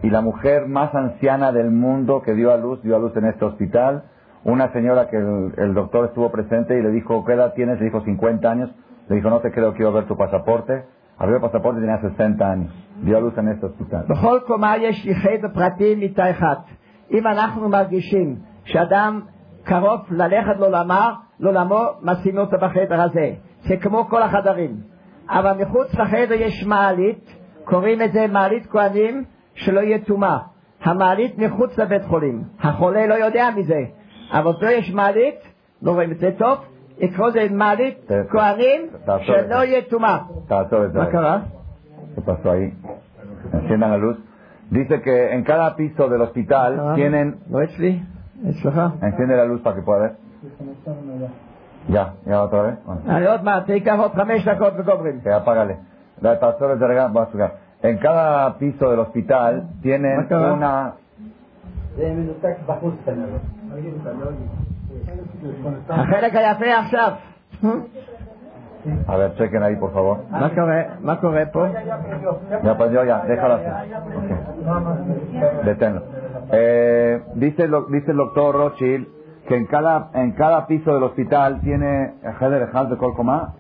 y la mujer más anciana del mundo que dio a luz, dio a luz en este hospital, una señora que el, el doctor estuvo presente y le dijo, ¿qué edad tienes? Le dijo 50 años. Le dijo, no te creo, quiero ver tu pasaporte. Abrió el pasaporte y tenía 60 años. Dio a luz en este hospital. אם אנחנו מרגישים שאדם קרוב ללכת לעולמו, לעולמו, משימים אותו בחדר הזה. זה כמו כל החדרים. אבל מחוץ לחדר יש מעלית, קוראים את זה מעלית כהנים, שלא יהיה טומאה. המעלית מחוץ לבית חולים. החולה לא יודע מזה. אבל פה יש מעלית, לא רואים את זה טוב, יקראו לזה מעלית ת- כהנים, תעצור את שלא זה. יהיה טומאה. Trató de מה traer. קרה? ¿Qué pasó ahí? Enciendan la luz. Dice que en cada piso del hospital tienen... לא אצלי, אצלך. Enciende la luz para que pueda ver. Ya, ya otra vez. Bueno, אני עוד מעט, זה ייקח עוד חמש דקות וגומרים. que apágale. La pastora de regalo, va a sugar. En cada piso del hospital tienen Acá. una... a ver, chequen ahí, por favor. Más corre, por. Ya pues, aprendió, ya, déjala así. Okay. Deténlo. Eh, dice, lo, dice el doctor Rothschild que en cada, en cada piso del hospital tiene de Colcomá.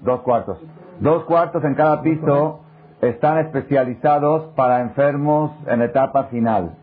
Dos cuartos. Dos cuartos en cada piso están especializados para enfermos en etapa final.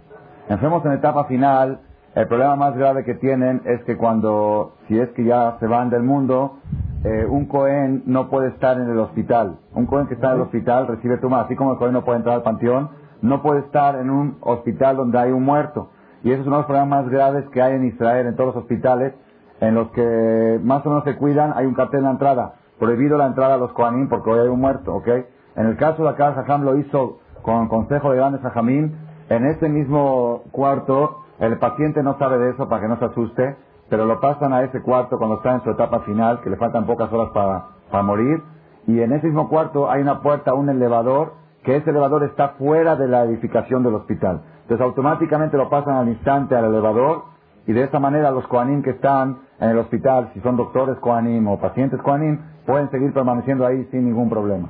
Enfermos en etapa final, el problema más grave que tienen es que cuando, si es que ya se van del mundo, eh, un Cohen no puede estar en el hospital. Un Cohen que está en el hospital recibe tuma, así como el Cohen no puede entrar al panteón, no puede estar en un hospital donde hay un muerto. Y ese es uno de los problemas más graves que hay en Israel, en todos los hospitales, en los que más o menos se cuidan, hay un cartel en la entrada, prohibido la entrada a los Kohanim porque hoy hay un muerto, ¿ok? En el caso de acá, el Jajam lo hizo con consejo de grandes Jajamim, en ese mismo cuarto, el paciente no sabe de eso para que no se asuste, pero lo pasan a ese cuarto cuando está en su etapa final, que le faltan pocas horas para, morir, y en ese mismo cuarto hay una puerta, un elevador, que ese elevador está fuera de la edificación del hospital. Entonces automáticamente lo pasan al instante al elevador, y de esta manera los Kohanim que están en el hospital, si son doctores Kohanim o pacientes Kohanim, pueden seguir permaneciendo ahí sin ningún problema.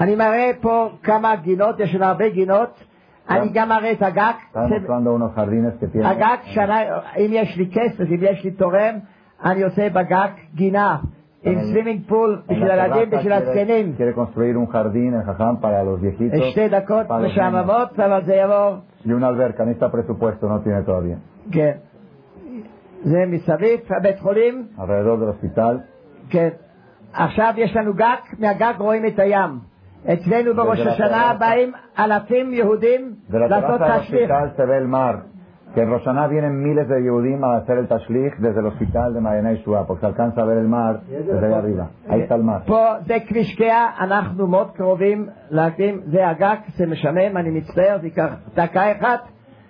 אני מראה פה כמה גינות, יש לנו הרבה גינות. אני גם מראה את הגג. Tienen. הגג, שאני- אם יש לי כסף, אם יש לי תורם, אני עושה בגג גינה. עם סווימינג פול בשביל הילדים, בשביל הזקנים. שתי דקות משעממות, אבל זה יבוא. y una alberca. Necesita presupuesto, no tiene todavía. כן. זה מסביב, הבית חולים. כן. עכשיו יש לנו גג, מהגג רואים את הים. אצלנו בראש השנה באים אלפים יהודים לעשות תשליך. כן, ראש הנה ויהיה מילה זה יהודים על הסרל תשליך, וזה לא סיטה על מעייני ישועה פה. כשארכן סבל אל מר, זה היה ריבה. היית על מר. פה זה כביש קאה, אנחנו מאוד קרובים להקדים. זה הגג, זה משמם, אני מצטער, זה ייקח דקה אחת.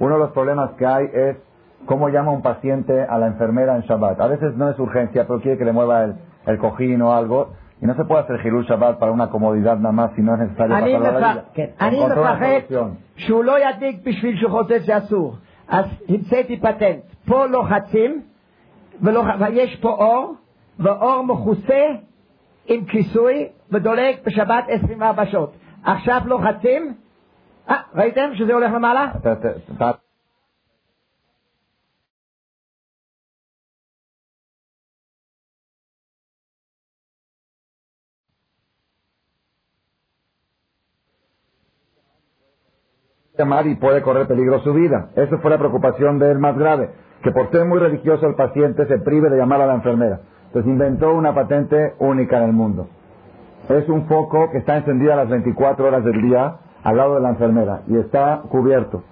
Uno de los problemas que hay es cómo llama un paciente a la enfermera en Shabbat. A veces no es urgencia, pero quiere que le mueva el, el cojín o algo. Y no se puede hacer Hilul Shabbat para una comodidad nada más si no es necesario אני para toda la מפ- vida. כן, אני Encontró una מפחד solución. שהוא לא ידליק בשביל שהוא חושב שאסור. אז המצאתי פטנט. פה לוחצים, ולוח- ויש פה אור, ואור מכוסה עם כיסוי, ודולק בשבת 24 שעות. עכשיו לוחצים, אה, ראיתם שזה הולך למעלה? Te- te- te- llamar y puede correr peligro su vida. Esa fue la preocupación de él más grave, que por ser muy religioso el paciente se prive de llamar a la enfermera. Entonces inventó una patente única en el mundo. Es un foco que está encendido a las 24 horas del día al lado de la enfermera y está cubierto.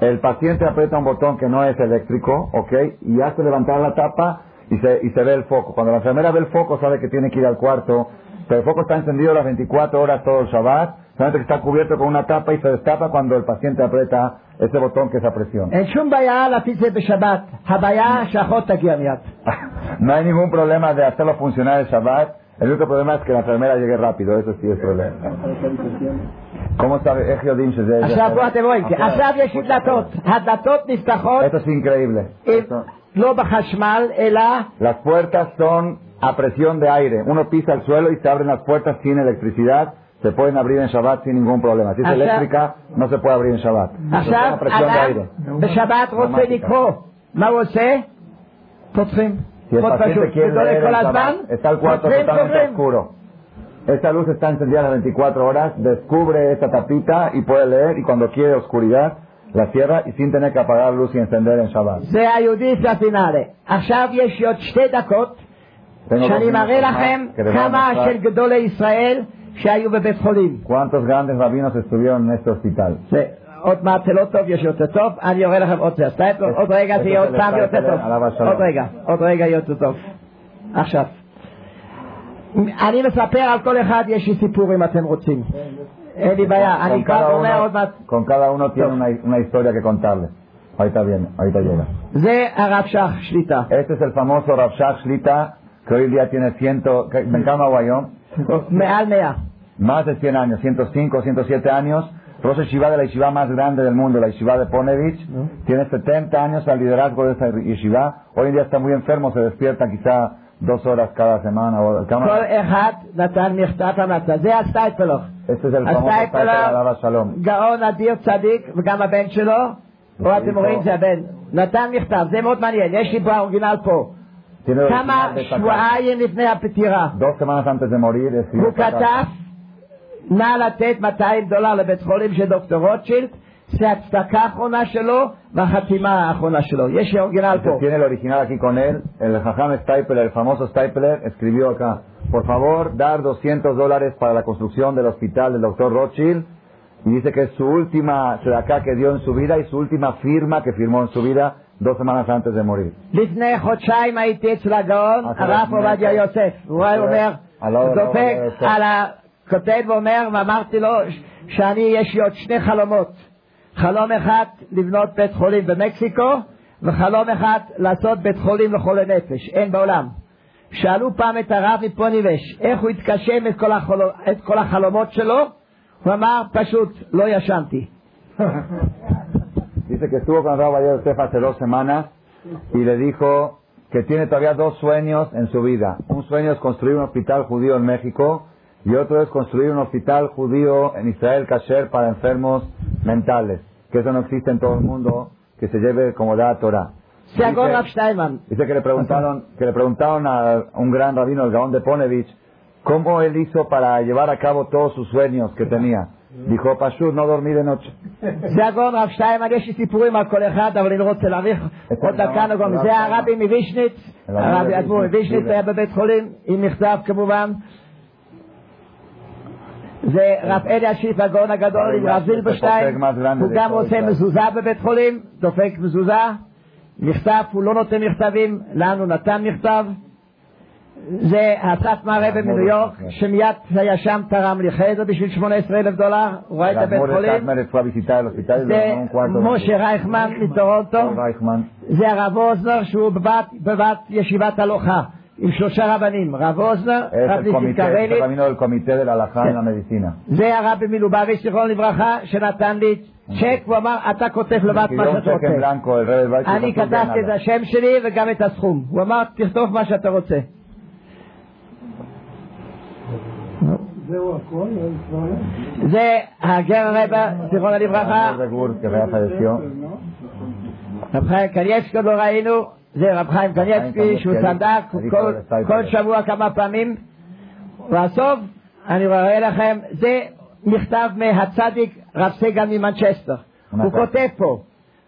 El paciente aprieta un botón que no es eléctrico, ¿ok? Y hace levantar la tapa y se, ve el foco. Cuando la enfermera ve el foco sabe que tiene que ir al cuarto, pero el foco está encendido las 24 horas todo el Shabbat, solamente que está cubierto con una tapa y se destapa cuando el paciente aprieta ese botón que es a presión. No hay ningún problema de hacerlo funcionar el Shabbat, el único problema es que la enfermera llegue rápido, eso sí es problema. ¿Cómo sabe? Esto es increíble. Las puertas son a presión de aire. Uno pisa el suelo y se abren las puertas sin electricidad. Se pueden abrir en Shabbat sin ningún problema. Si es eléctrica, no se puede abrir en Shabbat. Son a presión de aire. Si el paciente quiere leer el Shabbat, está el cuarto totalmente oscuro. Esta luz está encendida las 24 horas, descubre esta tapita y puede leer y cuando quiere oscuridad la cierra y sin tener que apagar luz y encender en Shabbat. זה היהודי ספינאלי. עכשיו יש לי עוד שתי דקות, Tengo dos שאני מראה minutos לכם más que les voy a כמה mostrar של גדולי ישראל שהיו בבית חולים. cuántos grandes rabinos estuvieron en este hospital. זה עוד מעט זה לא טוב, יש יותר טוב, אני אראה לכם עוד זה. סטייפלר, עוד רגע זה יהיה עוד פעם יותר טוב. עליו השלום. עוד רגע, עוד רגע יהיה יותר טוב. עכשיו. אני מספר על כל אחד, יש לי סיפור אם אתם רוצים. אין לי בעיה, אני Con כבר cada, אומר עוד uno, מעט. con cada uno tiene una, una historia que contarle. Ahorita viene, ahorita llega. זה הרב שך שליטה. Este es el famoso Rav Shach Shlita, que hoy día tiene ciento, que- ¿en Kama Guayón? מעל מאה. Más de 100 años, 105, 107 años. Rosh Yeshiva de la Yeshiva más grande del mundo, la Yeshiva de Ponevich. Tiene 70 años al liderazgo de esa Yeshiva. Hoy en día está muy enfermo, se despierta quizá dos horas cada semana. O, ¿cama? כל אחד נתן מכתב המלצה. זה הסטייפלר. Este es el famoso Taipei Alaba הסטייפלר, Shalom. גאון אדיר צדיק, וגם הבן שלו, פה אתם רואים זה הבן, נתן מכתב, זה מאוד מעניין, יש לי באורגינל פה. כמה. שבועיים לפני הפטירה. הוא. כתב, נא לתת 200 דולר לבית חולים של דוקטור רוטשילד, זה הצדקה האחרונה שלו והחתימה האחרונה שלו. יש לי אורגינל פה. Este tiene el original aquí con él. El Jajam Stapler, el famoso Stapler, escribió acá: Por favor, dar 200 dólares para la construcción del hospital del doctor Rothschild. Y dice que es su última acá que dio en su vida y su última firma que firmó en su vida dos semanas antes de morir. לפני חודשיים הייתי אצל הגאון, אז הרב לפני- עובדיה יוסף. הוא היה אומר, על הרב דופק עובדיה יוסף. על הכותב ואומר, ואמרתי לו שאני, יש לי עוד שני חלומות. חלום אחד, לבנות בית חולים במקסיקו, וחלום אחד, לעשות בית חולים לחולי נפש. אין בעולם. שאלו פעם את הרב מפוניבש, איך הוא התקשם את כל, החלום, את כל החלומות שלו, הוא אמר, פשוט, לא ישנתי. [laughs] Dice que estuvo con Rabbi Yosef hace dos semanas y le dijo que tiene todavía dos sueños en su vida. Un sueño es construir un hospital judío en México y otro es construir un hospital judío en Israel Kasher para enfermos mentales. Que eso no existe en todo el mundo, que se lleve como da Torah. זה הגאון Dice- רב שטיינמן. Dice que le preguntaron, que le preguntaron a un gran rabino, el Gaón de Ponevich, cómo él hizo para llevar a cabo todos sus sueños que tenía. Dijo, Pashur, no dormí de noche. זה הגאון רב שטיינמן, יש לי סיפורים על כל אחד, אבל אני לא רוצה להאריך עוד דקה נגון. זה הרבי מווישניץ, הרבי אדמו"ר מווישניץ היה בבית חולים, עם מכתב כמובן. זה רב אלי השיף, הגאון הגדול, עם רב זילברשטיין, הוא גם עושה מזוזה בבית חולים, דופק מזוזה, מכתב, הוא לא נותן מכתבים, לנו נתן מכתב. זה אסף מהרבה מניו יורק, שמיד היה שם תרם לי חדר בשביל 18 אלף דולר, הוא ראה את הבית חולים. Le זה cuarto de משה רייכמן מטורונטו. זה הרב אוזנר שהוא בבת ישיבת הלוכה. עם שלושה רבנים, רב אוזנר, רב ניסים קרליץ. פמינו אל קומיטר אל הלכה כן. אל המדיצינה. זה הרבי מלובביץ', זיכרונו לברכה, שנתן לי צ'ק, הוא אמר, אתה כותב לבד מה שאתה רוצה. אני כתבתי את השם שלי וגם את הסכום. הוא אמר, תכתוב מה שאתה רוצה. זהו הכל? לא זה הגר הרבה, זיכרונו לברכה. רב חיים קניאבסקו לא ראינו. זה רב חיים קניאצקי שהוא צדק כל-. כל שבוע כמה פעמים. בסוף, אני רואה לכם, זה מכתב מהצדיק רב סגל ממנצ'סטר. הוא. כותב פה,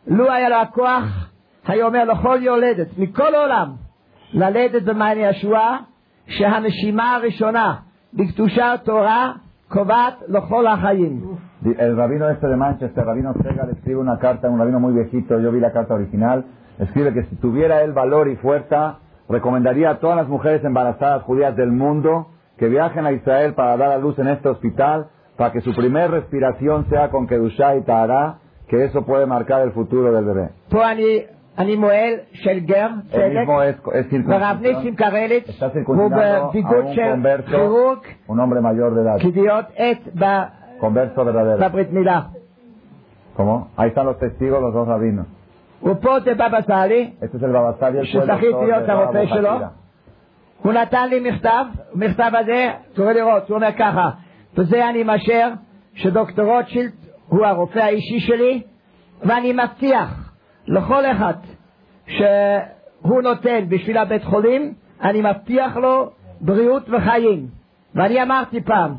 לו היה לו הכוח, היה אומר לכל יולדת מכל העולם ללדת במעייני ישועה, שהנשימה הראשונה בקדושת תורה קובעת לכל החיים. El rabino este de Manchester, rabino Segal, escribe una carta, un rabino muy viejito, yo vi la carta original, escribe que si tuviera él valor y fuerza, recomendaría a todas las mujeres embarazadas judías del mundo que viajen a Israel para dar a luz en este hospital, para que su primer respiración sea con Kedushá y Tahara, que eso puede marcar el futuro del bebé. פה אני, אני מועל של גר El צדק, mismo es, es ורב ניסים circuncisión, קרליץ, está הוא circuncidando a בביגוד un של converso, כירורג, un hombre mayor de edad, כדיות עת ב- converso verdadero. בברית מילה. ¿Cómo? Ahí están los testigos, los dos rabinos. ופה זה בבא סאלי, שזכיתי להיות הרופא שלו. הוא נתן לי מכתב, המכתב הזה, תוכל לראות, הוא אומר ככה, בזה אני מאשר שדוקטור רוטשילד הוא הרופא האישי שלי, ואני מבטיח לכל אחד שהוא נותן בשביל הבית חולים, אני מבטיח לו בריאות וחיים. ואני אמרתי פעם,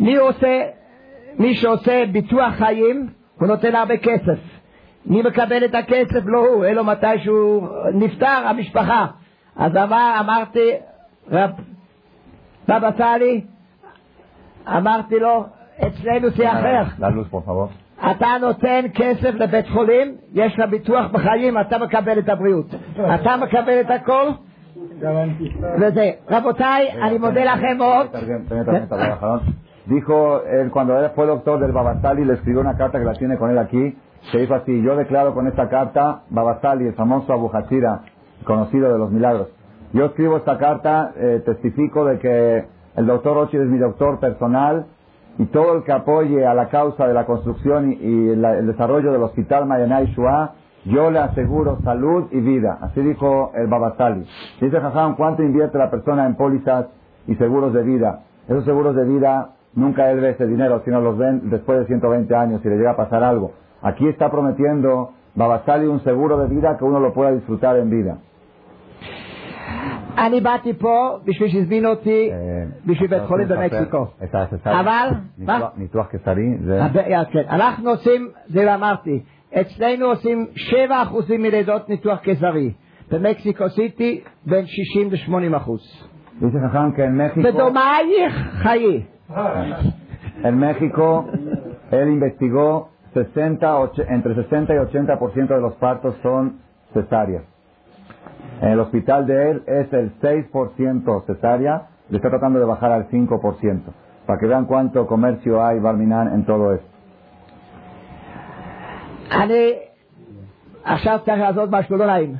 מי עושה, מי שעושה ביטוח חיים, הוא נותן הרבה כסף. מי מקבל את הכסף? לא הוא, אלא מתי שהוא נפטר, המשפחה. אז אמר, אמרתי, רב בבא סאלי, אמרתי לו, אצלנו זה אחר. אתה נותן כסף לבית חולים, יש לה ביטוח בחיים, אתה מקבל את הבריאות. אתה מקבל את הכל, וזה. רבותיי, אני מודה לכם מאוד. Dijo, él, cuando él fue doctor del Babasali, le escribió una carta que la tiene con él aquí, que dijo así, yo declaro con esta carta, Babasali, el famoso Abu Hachira, conocido de los milagros. Yo escribo esta carta, eh, testifico de que el doctor Ochi es mi doctor personal y todo el que apoye a la causa de la construcción y, y la- el desarrollo del hospital Mayanay Shua, yo le aseguro salud y vida. Así dijo el Babasali. Dice Jajam, ¿cuánto invierte la persona en pólizas y seguros de vida? Esos seguros de vida, nunca él ve ese dinero, sino los ven después de 120 años si le llega a pasar algo. Aquí está prometiendo Babasali un seguro de vida que uno lo pueda disfrutar en vida. אני באתי פה בשביל שהזמינו אותי Eh, בשביל בית חולים במקסיקו. אבל, מה? ניתוח קיסרי, זה... הבעיה, כן. אנחנו עושים, זה אמרתי, אצלנו עושים 7% מלידות ניתוח קיסרי. במקסיקו סיטי בין 60 ל-80 אחוז. Dice Jajam que en México... בדומייך חיי. En México, él investigó 60, och- entre 60 y 80% de los partos son cesáreas. En el hospital de él es el 6% cesárea, le está tratando de bajar al 5%, para que vean cuánto comercio hay, Barminan, en todo esto. אני עכשיו צריך לעשות משהו לא נעים,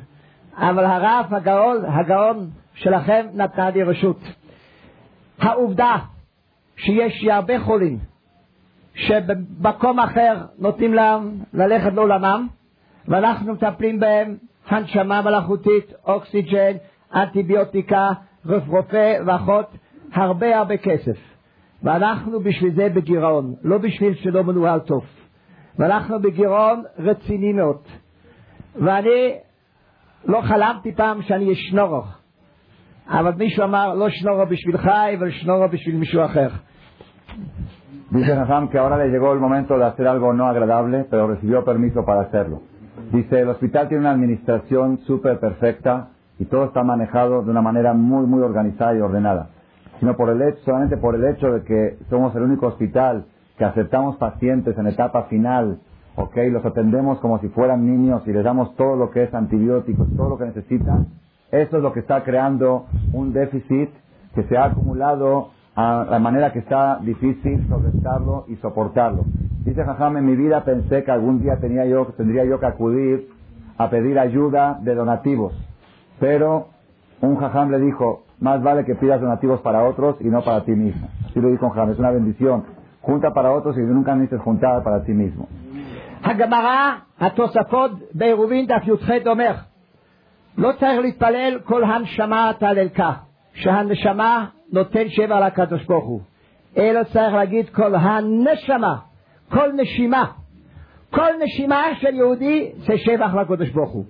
אבל הרב הגאון, הגאון שלכם נתן לי רשות. העובדה שיש הרבה חולים שבמקום אחר נותנים להם ללכת לעולמם ואנחנו מטפלים בהם הנשמה מלאכותית, אוקסיג'ן, אנטיביוטיקה, רופא ואחות, הרבה הרבה כסף. ואנחנו בשביל זה בגירעון, לא בשביל שלא מנוהל טוב. ואנחנו בגירעון רציני מאוד. ואני לא חלמתי פעם שאני אהיה. אבל מישהו אמר, לא שנורו בשבילך, אבל שנורו בשביל מישהו אחר. Dice Hassan que ahora le llegó el momento de hacer algo no agradable, pero recibió permiso para hacerlo. Dice, el hospital tiene una administración súper perfecta y todo está manejado de una manera muy, muy organizada y ordenada. Sino por el hecho, solamente por el hecho de que somos el único hospital que aceptamos pacientes en etapa final, ok, los atendemos como si fueran niños y les damos todo lo que es antibióticos, todo lo que necesitan, eso es lo que está creando un déficit que se ha acumulado a la manera que está difícil solventarlo y soportarlo. Dice Jajam, en mi vida pensé que algún día tenía yo, tendría yo que acudir a pedir ayuda de donativos, pero un jajam le dijo, más vale que pidas donativos para otros y no para ti mismo. Así lo dijo un jajam, es una bendición. Junta para otros y nunca necesites juntar para ti mismo. הגמרא, התוספות בעירובין דף י"ח אומר, לא צריך להתפלל כל הנשמה תהללך, שהנשמה נותן שבע לקדוש ברוך הוא, אלא צריך להגיד כל הנשמה, כל נשימה, כל נשימה של יהודי זה שבח לקדוש ברוך הוא.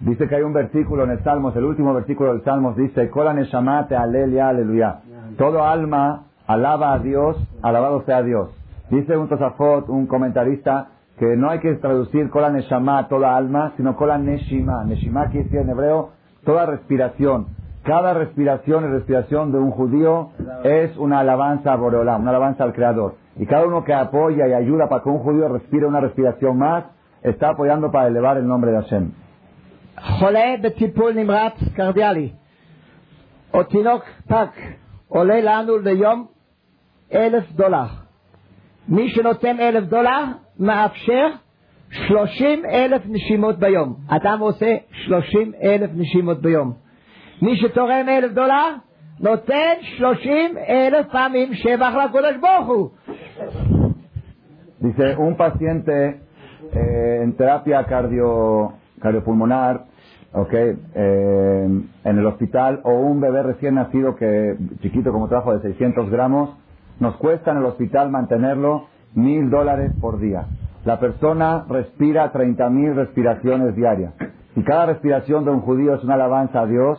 Dice que hay un versículo en el Salmos, el último versículo del Salmos dice, Kola neshama te aleluya, aleluya. Todo alma alaba a Dios, alabado sea Dios. Dice un Tosafot, un comentarista, que no hay que traducir Kola neshama, toda alma, sino Kola neshima. Neshima quiere decir en hebreo toda respiración. Cada respiración y respiración de un judío es una alabanza a Boreolam, una alabanza al Creador. Y cada uno que apoya y ayuda para que un judío respire una respiración más, está apoyando para elevar el nombre de Hashem. חולה בטיפול נמרץ קרדיאלי, או תינוק פג, עולה לנו ליום אלף דולר. מי שנותן אלף דולר מאפשר שלושים אלף נשימות ביום. אדם עושה שלושים אלף נשימות ביום. מי שתורם אלף דולר נותן שלושים אלף פעמים שבח לקדוש ברוך הוא. Dice, un paciente eh, en terapia cardio, cardiopulmonar, ok, eh, en el hospital, o un bebé recién nacido que, chiquito como trabajo de 600 gramos, nos cuesta en el hospital mantenerlo mil dólares por día. La persona respira 30 mil respiraciones diarias. Si cada respiración de un judío es una alabanza a Dios,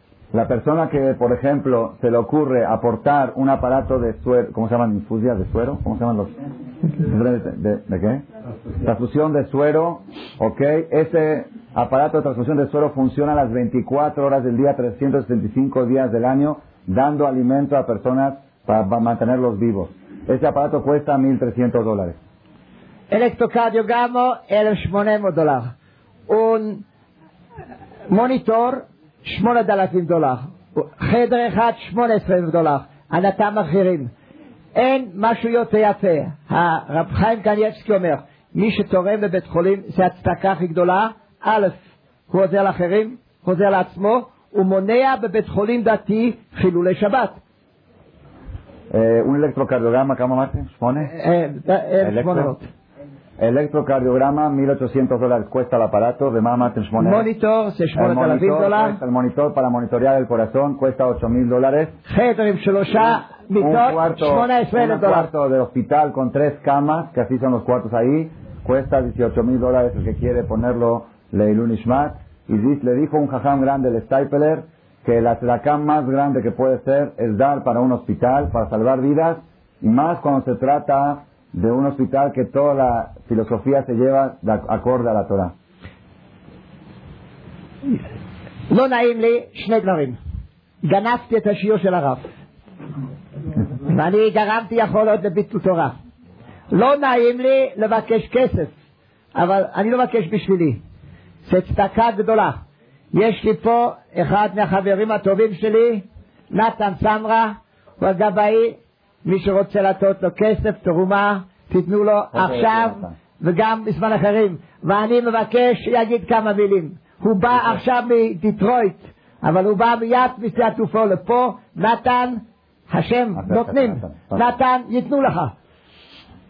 La persona que, por ejemplo, se le ocurre aportar un aparato de suero, ¿cómo se llaman? ¿Infusias de suero? ¿Cómo se llaman los? ¿De, de, de qué? Transfusión de suero, ¿ok? Ese aparato de transfusión de suero funciona las 24 horas del día, 365 días del año, dando alimento a personas para, mantenerlos vivos. Ese aparato cuesta 1.300 dólares. Electrocardiograma, 1.800 dólares. Un monitor מוניטור 8,000 דולר. חדר אחד 18,000 דולר. הנתם אחרים. אין משהו יותר יפה. הרב חיים קניאבסקי אומר, מי שתורם בבית חולים זה הצדקה הכי גדולה. א', הוא עוזר לאחרים, הוא עוזר לעצמו, הוא מונע בבית חולים דתי חילולי שבת. Eh, un electrocardiograma, ¿cómo más? ¿Pone? Electrocardiograma, 1.800 dólares cuesta el aparato, de mama Monitor, se el monitor, el monitor para monitorear el corazón cuesta 8.000 dólares. Un, un cuarto, de hospital con tres camas, que así son los cuartos ahí, cuesta 18.000 dólares el que quiere ponerlo Leilun Ishmat. Y le dijo un jajam grande, el Stipeler, que la tzedakah más grande que puede ser es dar para un hospital, para salvar vidas, y más cuando se trata de un hospital que toda la filosofía se lleva de ac- acorde a la Torah. לא נעים לי שני דברים. גנבתי את השיעור של הרב, ואני גרמתי יכול להיות לביטול תורה. לא נעים לי לבקש כסף, אבל אני לא מבקש בשבילי. זה צדקה גדולה. יש לי פה אחד מהחברים הטובים שלי, נתן סמרה, הוא הגבאי, מי שרוצה לתת לו כסף, תרומה, תיתנו לו עכשיו. וגם בזמן אחרים. ואני מבקש שיגיד כמה מילים. הוא בא עכשיו מדיטרויט, אבל הוא בא מיד משדה התעופה לפה, נתן, השם נותנים, נתן. נתן ייתנו לך.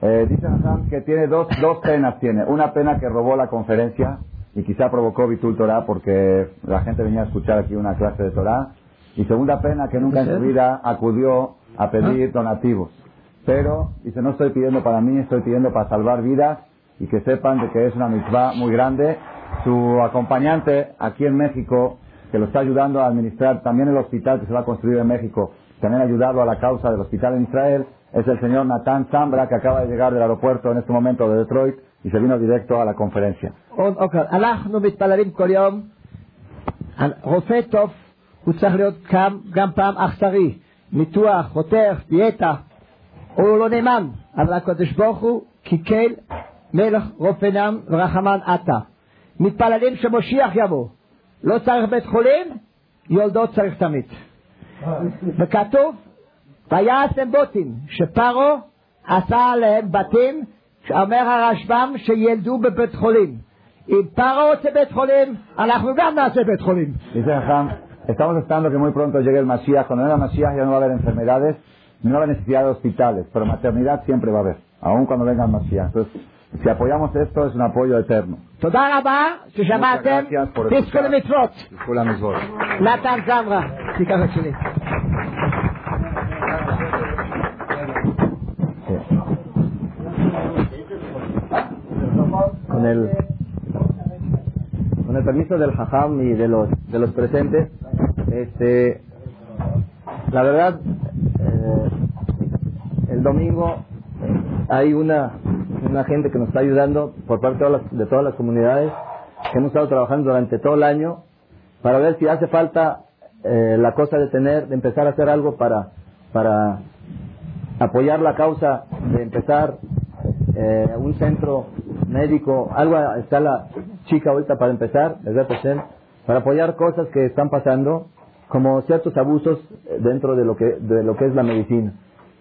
Eh, dice Hassan que tiene dos, dos penas. Tiene una pena que robó la conferencia y quizá provocó Bitul Torah porque la gente venía a escuchar aquí una clase de Torah. Y segunda pena que nunca en su vida acudió a pedir donativos. Pero dice, no estoy pidiendo para mí, estoy pidiendo para salvar vidas y que sepan de que es una mitzvah muy grande. Su acompañante aquí en México, que lo está ayudando a administrar también el hospital que se va a construir en México, también ayudarlo a la causa del hospital en Israel, es el señor Natán Zambra, que acaba de llegar del aeropuerto en este momento de Detroit y se vino directo a la conferencia. עוד, אוקיי, אנחנו מתפללים כל יום, רופא טוב, הוא צריך להיות גם, גם פעם אכזרי. ניתוח, חותך, דיאטה, הוא לא נאמן, אבל הקדוש ברוך הוא קיכל מלך רופנם ורחמן עתה. מתפללים שמשיח יבוא. לא צריך בית חולים, יולדות צריך תמיד. וכתוב, ויעשם בוטים, שפרו עשה עליהם בתים, אומר הרשב"ם שילדו בבית חולים. אם פרו רוצה בית חולים, אנחנו גם נעשה בית חולים. Dice Jajam, estamos esperando que muy pronto llegue el Mashiach. Cuando venga el Mashiach ya no va a haber enfermedades, no va a haber necesidad de hospitales, pero maternidad siempre va a haber, aun cuando venga el Mashiach. Entonces, si apoyamos esto es un apoyo eterno. תודה רבה ששמעתם, gracias por תזכו escuchar. למצוות. Disculpa mis votos. נתן זמרה, תיקח את שלי. con el con el permiso del jajam y de los de los presentes este la verdad eh, el domingo hay una una gente que nos está ayudando por parte de todas las, de todas las comunidades que hemos estado trabajando durante todo el año para ver si hace falta eh, la cosa de tener de empezar a hacer algo para para apoyar la causa de empezar eh, un centro médico, algo está la chica ahorita para empezar, para apoyar cosas que están pasando, como ciertos abusos dentro de lo que, de lo que es la medicina.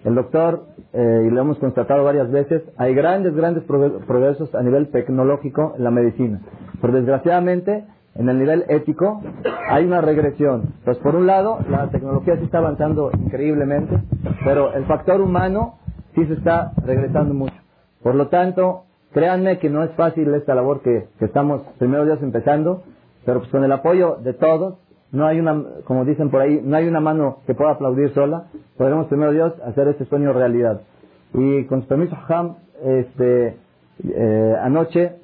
El doctor, eh, y lo hemos constatado varias veces, hay grandes, grandes progresos a nivel tecnológico en la medicina. Pero desgraciadamente, en el nivel ético, hay una regresión. Pues por un lado, la tecnología sí está avanzando increíblemente, pero el factor humano sí se está regresando mucho. Por lo tanto, créanme que no es fácil esta labor que, que estamos primeros días empezando, pero pues con el apoyo de todos, no hay una, como dicen por ahí, no hay una mano que pueda aplaudir sola, podremos primero Dios hacer este sueño realidad. Y con su permiso, Ham, este, eh, anoche,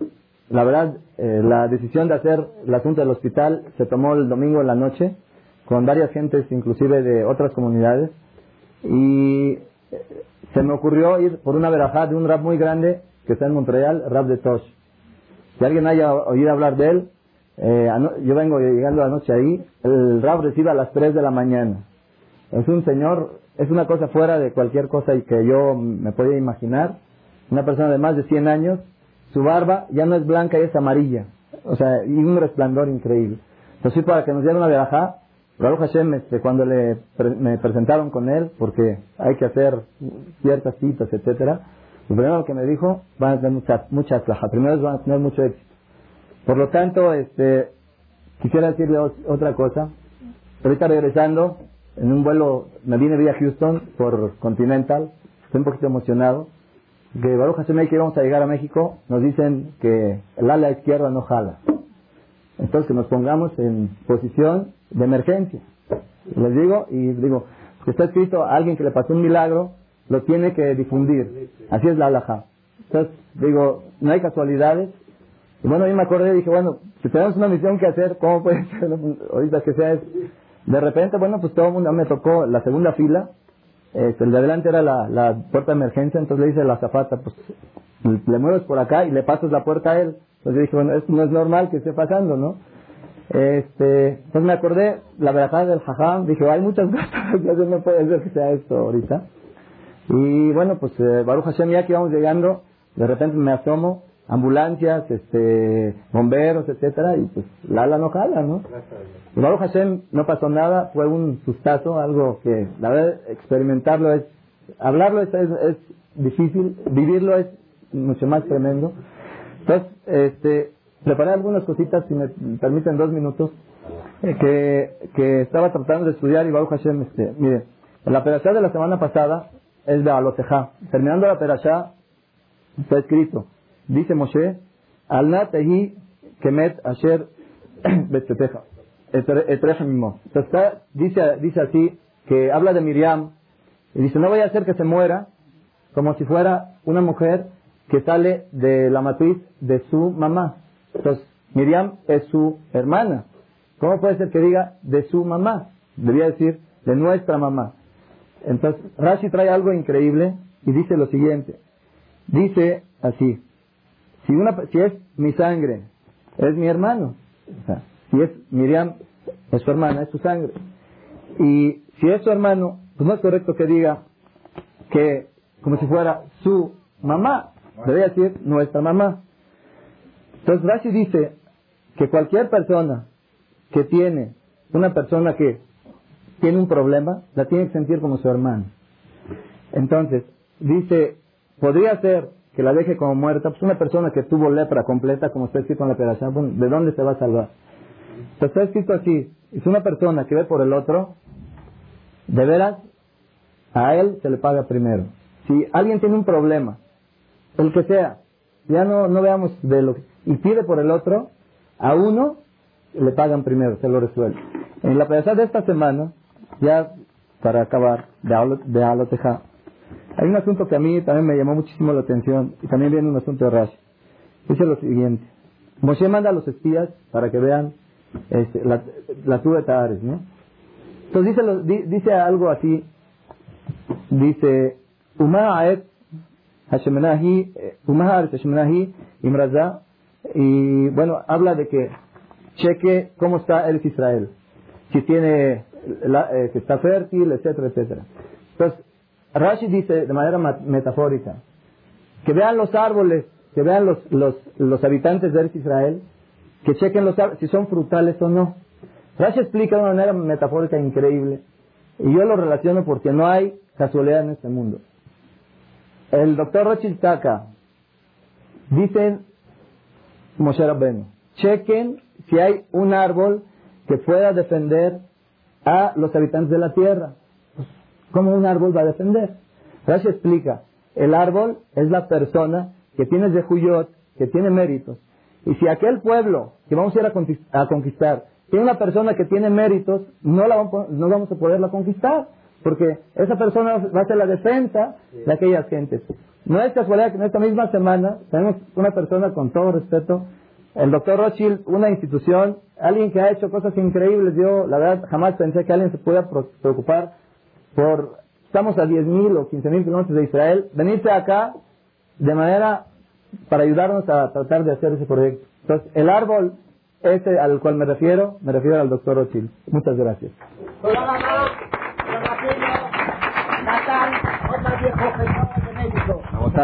la verdad, eh, la decisión de hacer el asunto del hospital se tomó el domingo en la noche, con varias gentes, inclusive de otras comunidades, y eh, se me ocurrió ir por una verajá de un rap muy grande que está en Montreal, rap de Tosh. Si alguien haya oído hablar de él, eh, yo vengo llegando anoche ahí, el rap recibe a las 3 de la mañana. Es un señor, es una cosa fuera de cualquier cosa y que yo me podía imaginar. Una persona de más de 100 años, su barba ya no es blanca, es amarilla. O sea, y un resplandor increíble. Entonces, para que nos diera una verajá, Baruch Hashem, este, cuando le me presentaron con él, porque hay que hacer ciertas citas, etcétera, lo primero que me dijo, van a tener mucha, mucha aslaja. Primero van a tener mucho éxito. Por lo tanto, este, quisiera decirle otra cosa. Ahorita regresando, en un vuelo, me vine vía Houston por Continental, estoy un poquito emocionado. Que Baruch Hashem, que íbamos a llegar a México, nos dicen que el ala izquierda no jala. Entonces nos pongamos en posición de emergencia. Les digo, y digo, que está escrito, alguien que le pasó un milagro, lo tiene que difundir. Así es la alhaja. Entonces, digo, no hay casualidades. Y bueno, yo me acordé y dije, bueno, si tenemos una misión que hacer, ¿cómo puede [laughs] ser? Ahorita que sea es... De repente, bueno, pues todo el mundo me tocó la segunda fila. Este, el de adelante era la, la puerta de emergencia, entonces le dice a la zafata, pues le mueves por acá y le pasas la puerta a él. Entonces yo dije, bueno, esto no es normal que esté pasando, ¿no? Este, entonces me acordé la verdad del jajam, dije, hay muchas [laughs] cosas, entonces no puede ser que sea esto ahorita. Y bueno, pues eh, Baruch Hashem, ya que íbamos llegando, de repente me asomo, ambulancias, este, bomberos, etcétera, y pues la ala no jala, ¿no? Y Baruch Hashem no pasó nada, fue un sustazo, algo que, la verdad, experimentarlo es, hablarlo es, es, difícil, vivirlo es mucho más tremendo. Entonces, este, preparé algunas cositas, si me permiten dos minutos, eh, que, que estaba tratando de estudiar y Baruch Hashem, este, mire, la perashá de la semana pasada es de Alotejá. Terminando la perashá, está escrito, dice Moshe, al natehi kemet asher [clears throat] betzeteja, está- dice, dice así, que habla de Miriam, y dice, no voy a hacer que se muera como si fuera una mujer que sale de la matriz de su mamá. Entonces, Miriam es su hermana. ¿Cómo puede ser que diga de su mamá? Debería decir de nuestra mamá. Entonces, Rashi trae algo increíble y dice lo siguiente. Dice así, si, una, si es mi sangre, es mi hermano. Si es Miriam, es su hermana, es su sangre. Y si es su hermano, pues no es correcto que diga que como si fuera su mamá, debería decir nuestra mamá. Entonces Rashi dice que cualquier persona que tiene, una persona que tiene un problema, la tiene que sentir como su hermano. Entonces, dice, podría ser que la deje como muerta, pues una persona que tuvo lepra completa, como está escrito en la operación, ¿de dónde se va a salvar? Pues está escrito así, es una persona que ve por el otro, de veras, a él se le paga primero. Si alguien tiene un problema, el que sea, ya no, no veamos de lo que, y pide por el otro, a uno le pagan primero, se lo resuelve. En la pesada de esta semana, ya para acabar, de, de Aloteja, hay un asunto que a mí también me llamó muchísimo la atención y también viene un asunto de Rashi. Dice lo siguiente. Moshe manda a los espías para que vean este, la, la de Tahares, ¿no? Entonces dice, dice algo así, dice, Uma'aet Hashemenahi, Uma'aet Hashemenahi Imraza, y bueno, habla de que cheque cómo está el Israel, si tiene, la, eh, si está fértil, etcétera, etcétera. Entonces, Rashi dice de manera metafórica, que vean los árboles, que vean los, los, los habitantes de Israel, que chequen los árboles, si son frutales o no. Rashi explica de una manera metafórica increíble, y yo lo relaciono porque no hay casualidad en este mundo. El doctor Rochil Taka, dicen Moshe Rabbeinu, chequen si hay un árbol que pueda defender a los habitantes de la tierra. ¿Cómo un árbol va a defender? Rashi explica, el árbol es la persona que tiene Zehuyot, que tiene méritos. Y si aquel pueblo que vamos a ir a conquistar tiene una persona que tiene méritos, no, la vamos, no vamos a poderla conquistar, porque esa persona va a ser la defensa de aquellas gentes. No es casualidad que en esta misma semana tenemos una persona con todo respeto, el doctor Rothschild, una institución, alguien que ha hecho cosas increíbles. Yo, la verdad, jamás pensé que alguien se pudiera preocupar por, estamos a 10.000 o 15.000 kilómetros de Israel, venirse acá de manera para ayudarnos a tratar de hacer ese proyecto. Entonces, el árbol ese al cual me refiero, me refiero al doctor Ochil. Muchas gracias.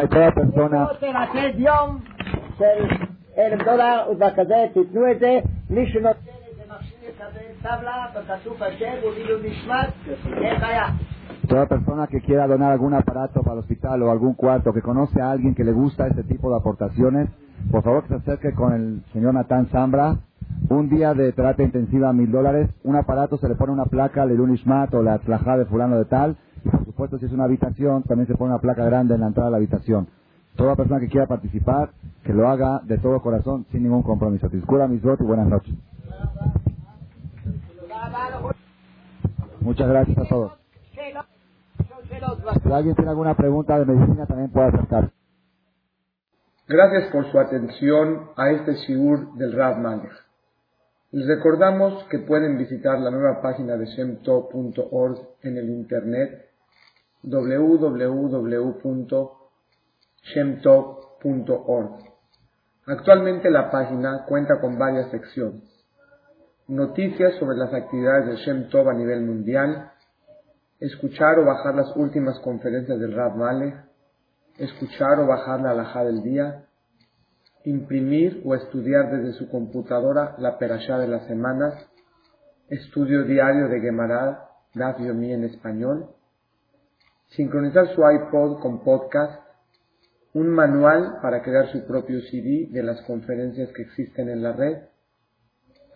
Toda persona el, el, Toda persona que quiera donar algún aparato para el hospital o algún cuarto, que conoce a alguien que le gusta este tipo de aportaciones, por favor que se acerque con el señor Natán Zambra. Un día de terapia intensiva, mil dólares. Un aparato se le pone una placa, le Ishmat o la tlajá de fulano de tal. Y por supuesto, si es una habitación, también se pone una placa grande en la entrada de la habitación. Toda persona que quiera participar, que lo haga de todo corazón, sin ningún compromiso. Discura mis y buenas noches. Muchas gracias a todos. Si alguien tiene alguna pregunta de medicina, también puede acercar. Gracias por su atención a este Shiur del Rav Malech. Les recordamos que pueden visitar la nueva página de shemto.org en el internet www shemtov.org. Actualmente la página cuenta con varias secciones. Noticias sobre las actividades de Shem Tov a nivel mundial, escuchar o bajar las últimas conferencias del Rav Malek, escuchar o bajar la alhaja del día, imprimir o estudiar desde su computadora la perashá de las semanas, estudio diario de Gemara, Daf en español, sincronizar su iPod con podcast, un manual para crear su propio CD de las conferencias que existen en la red,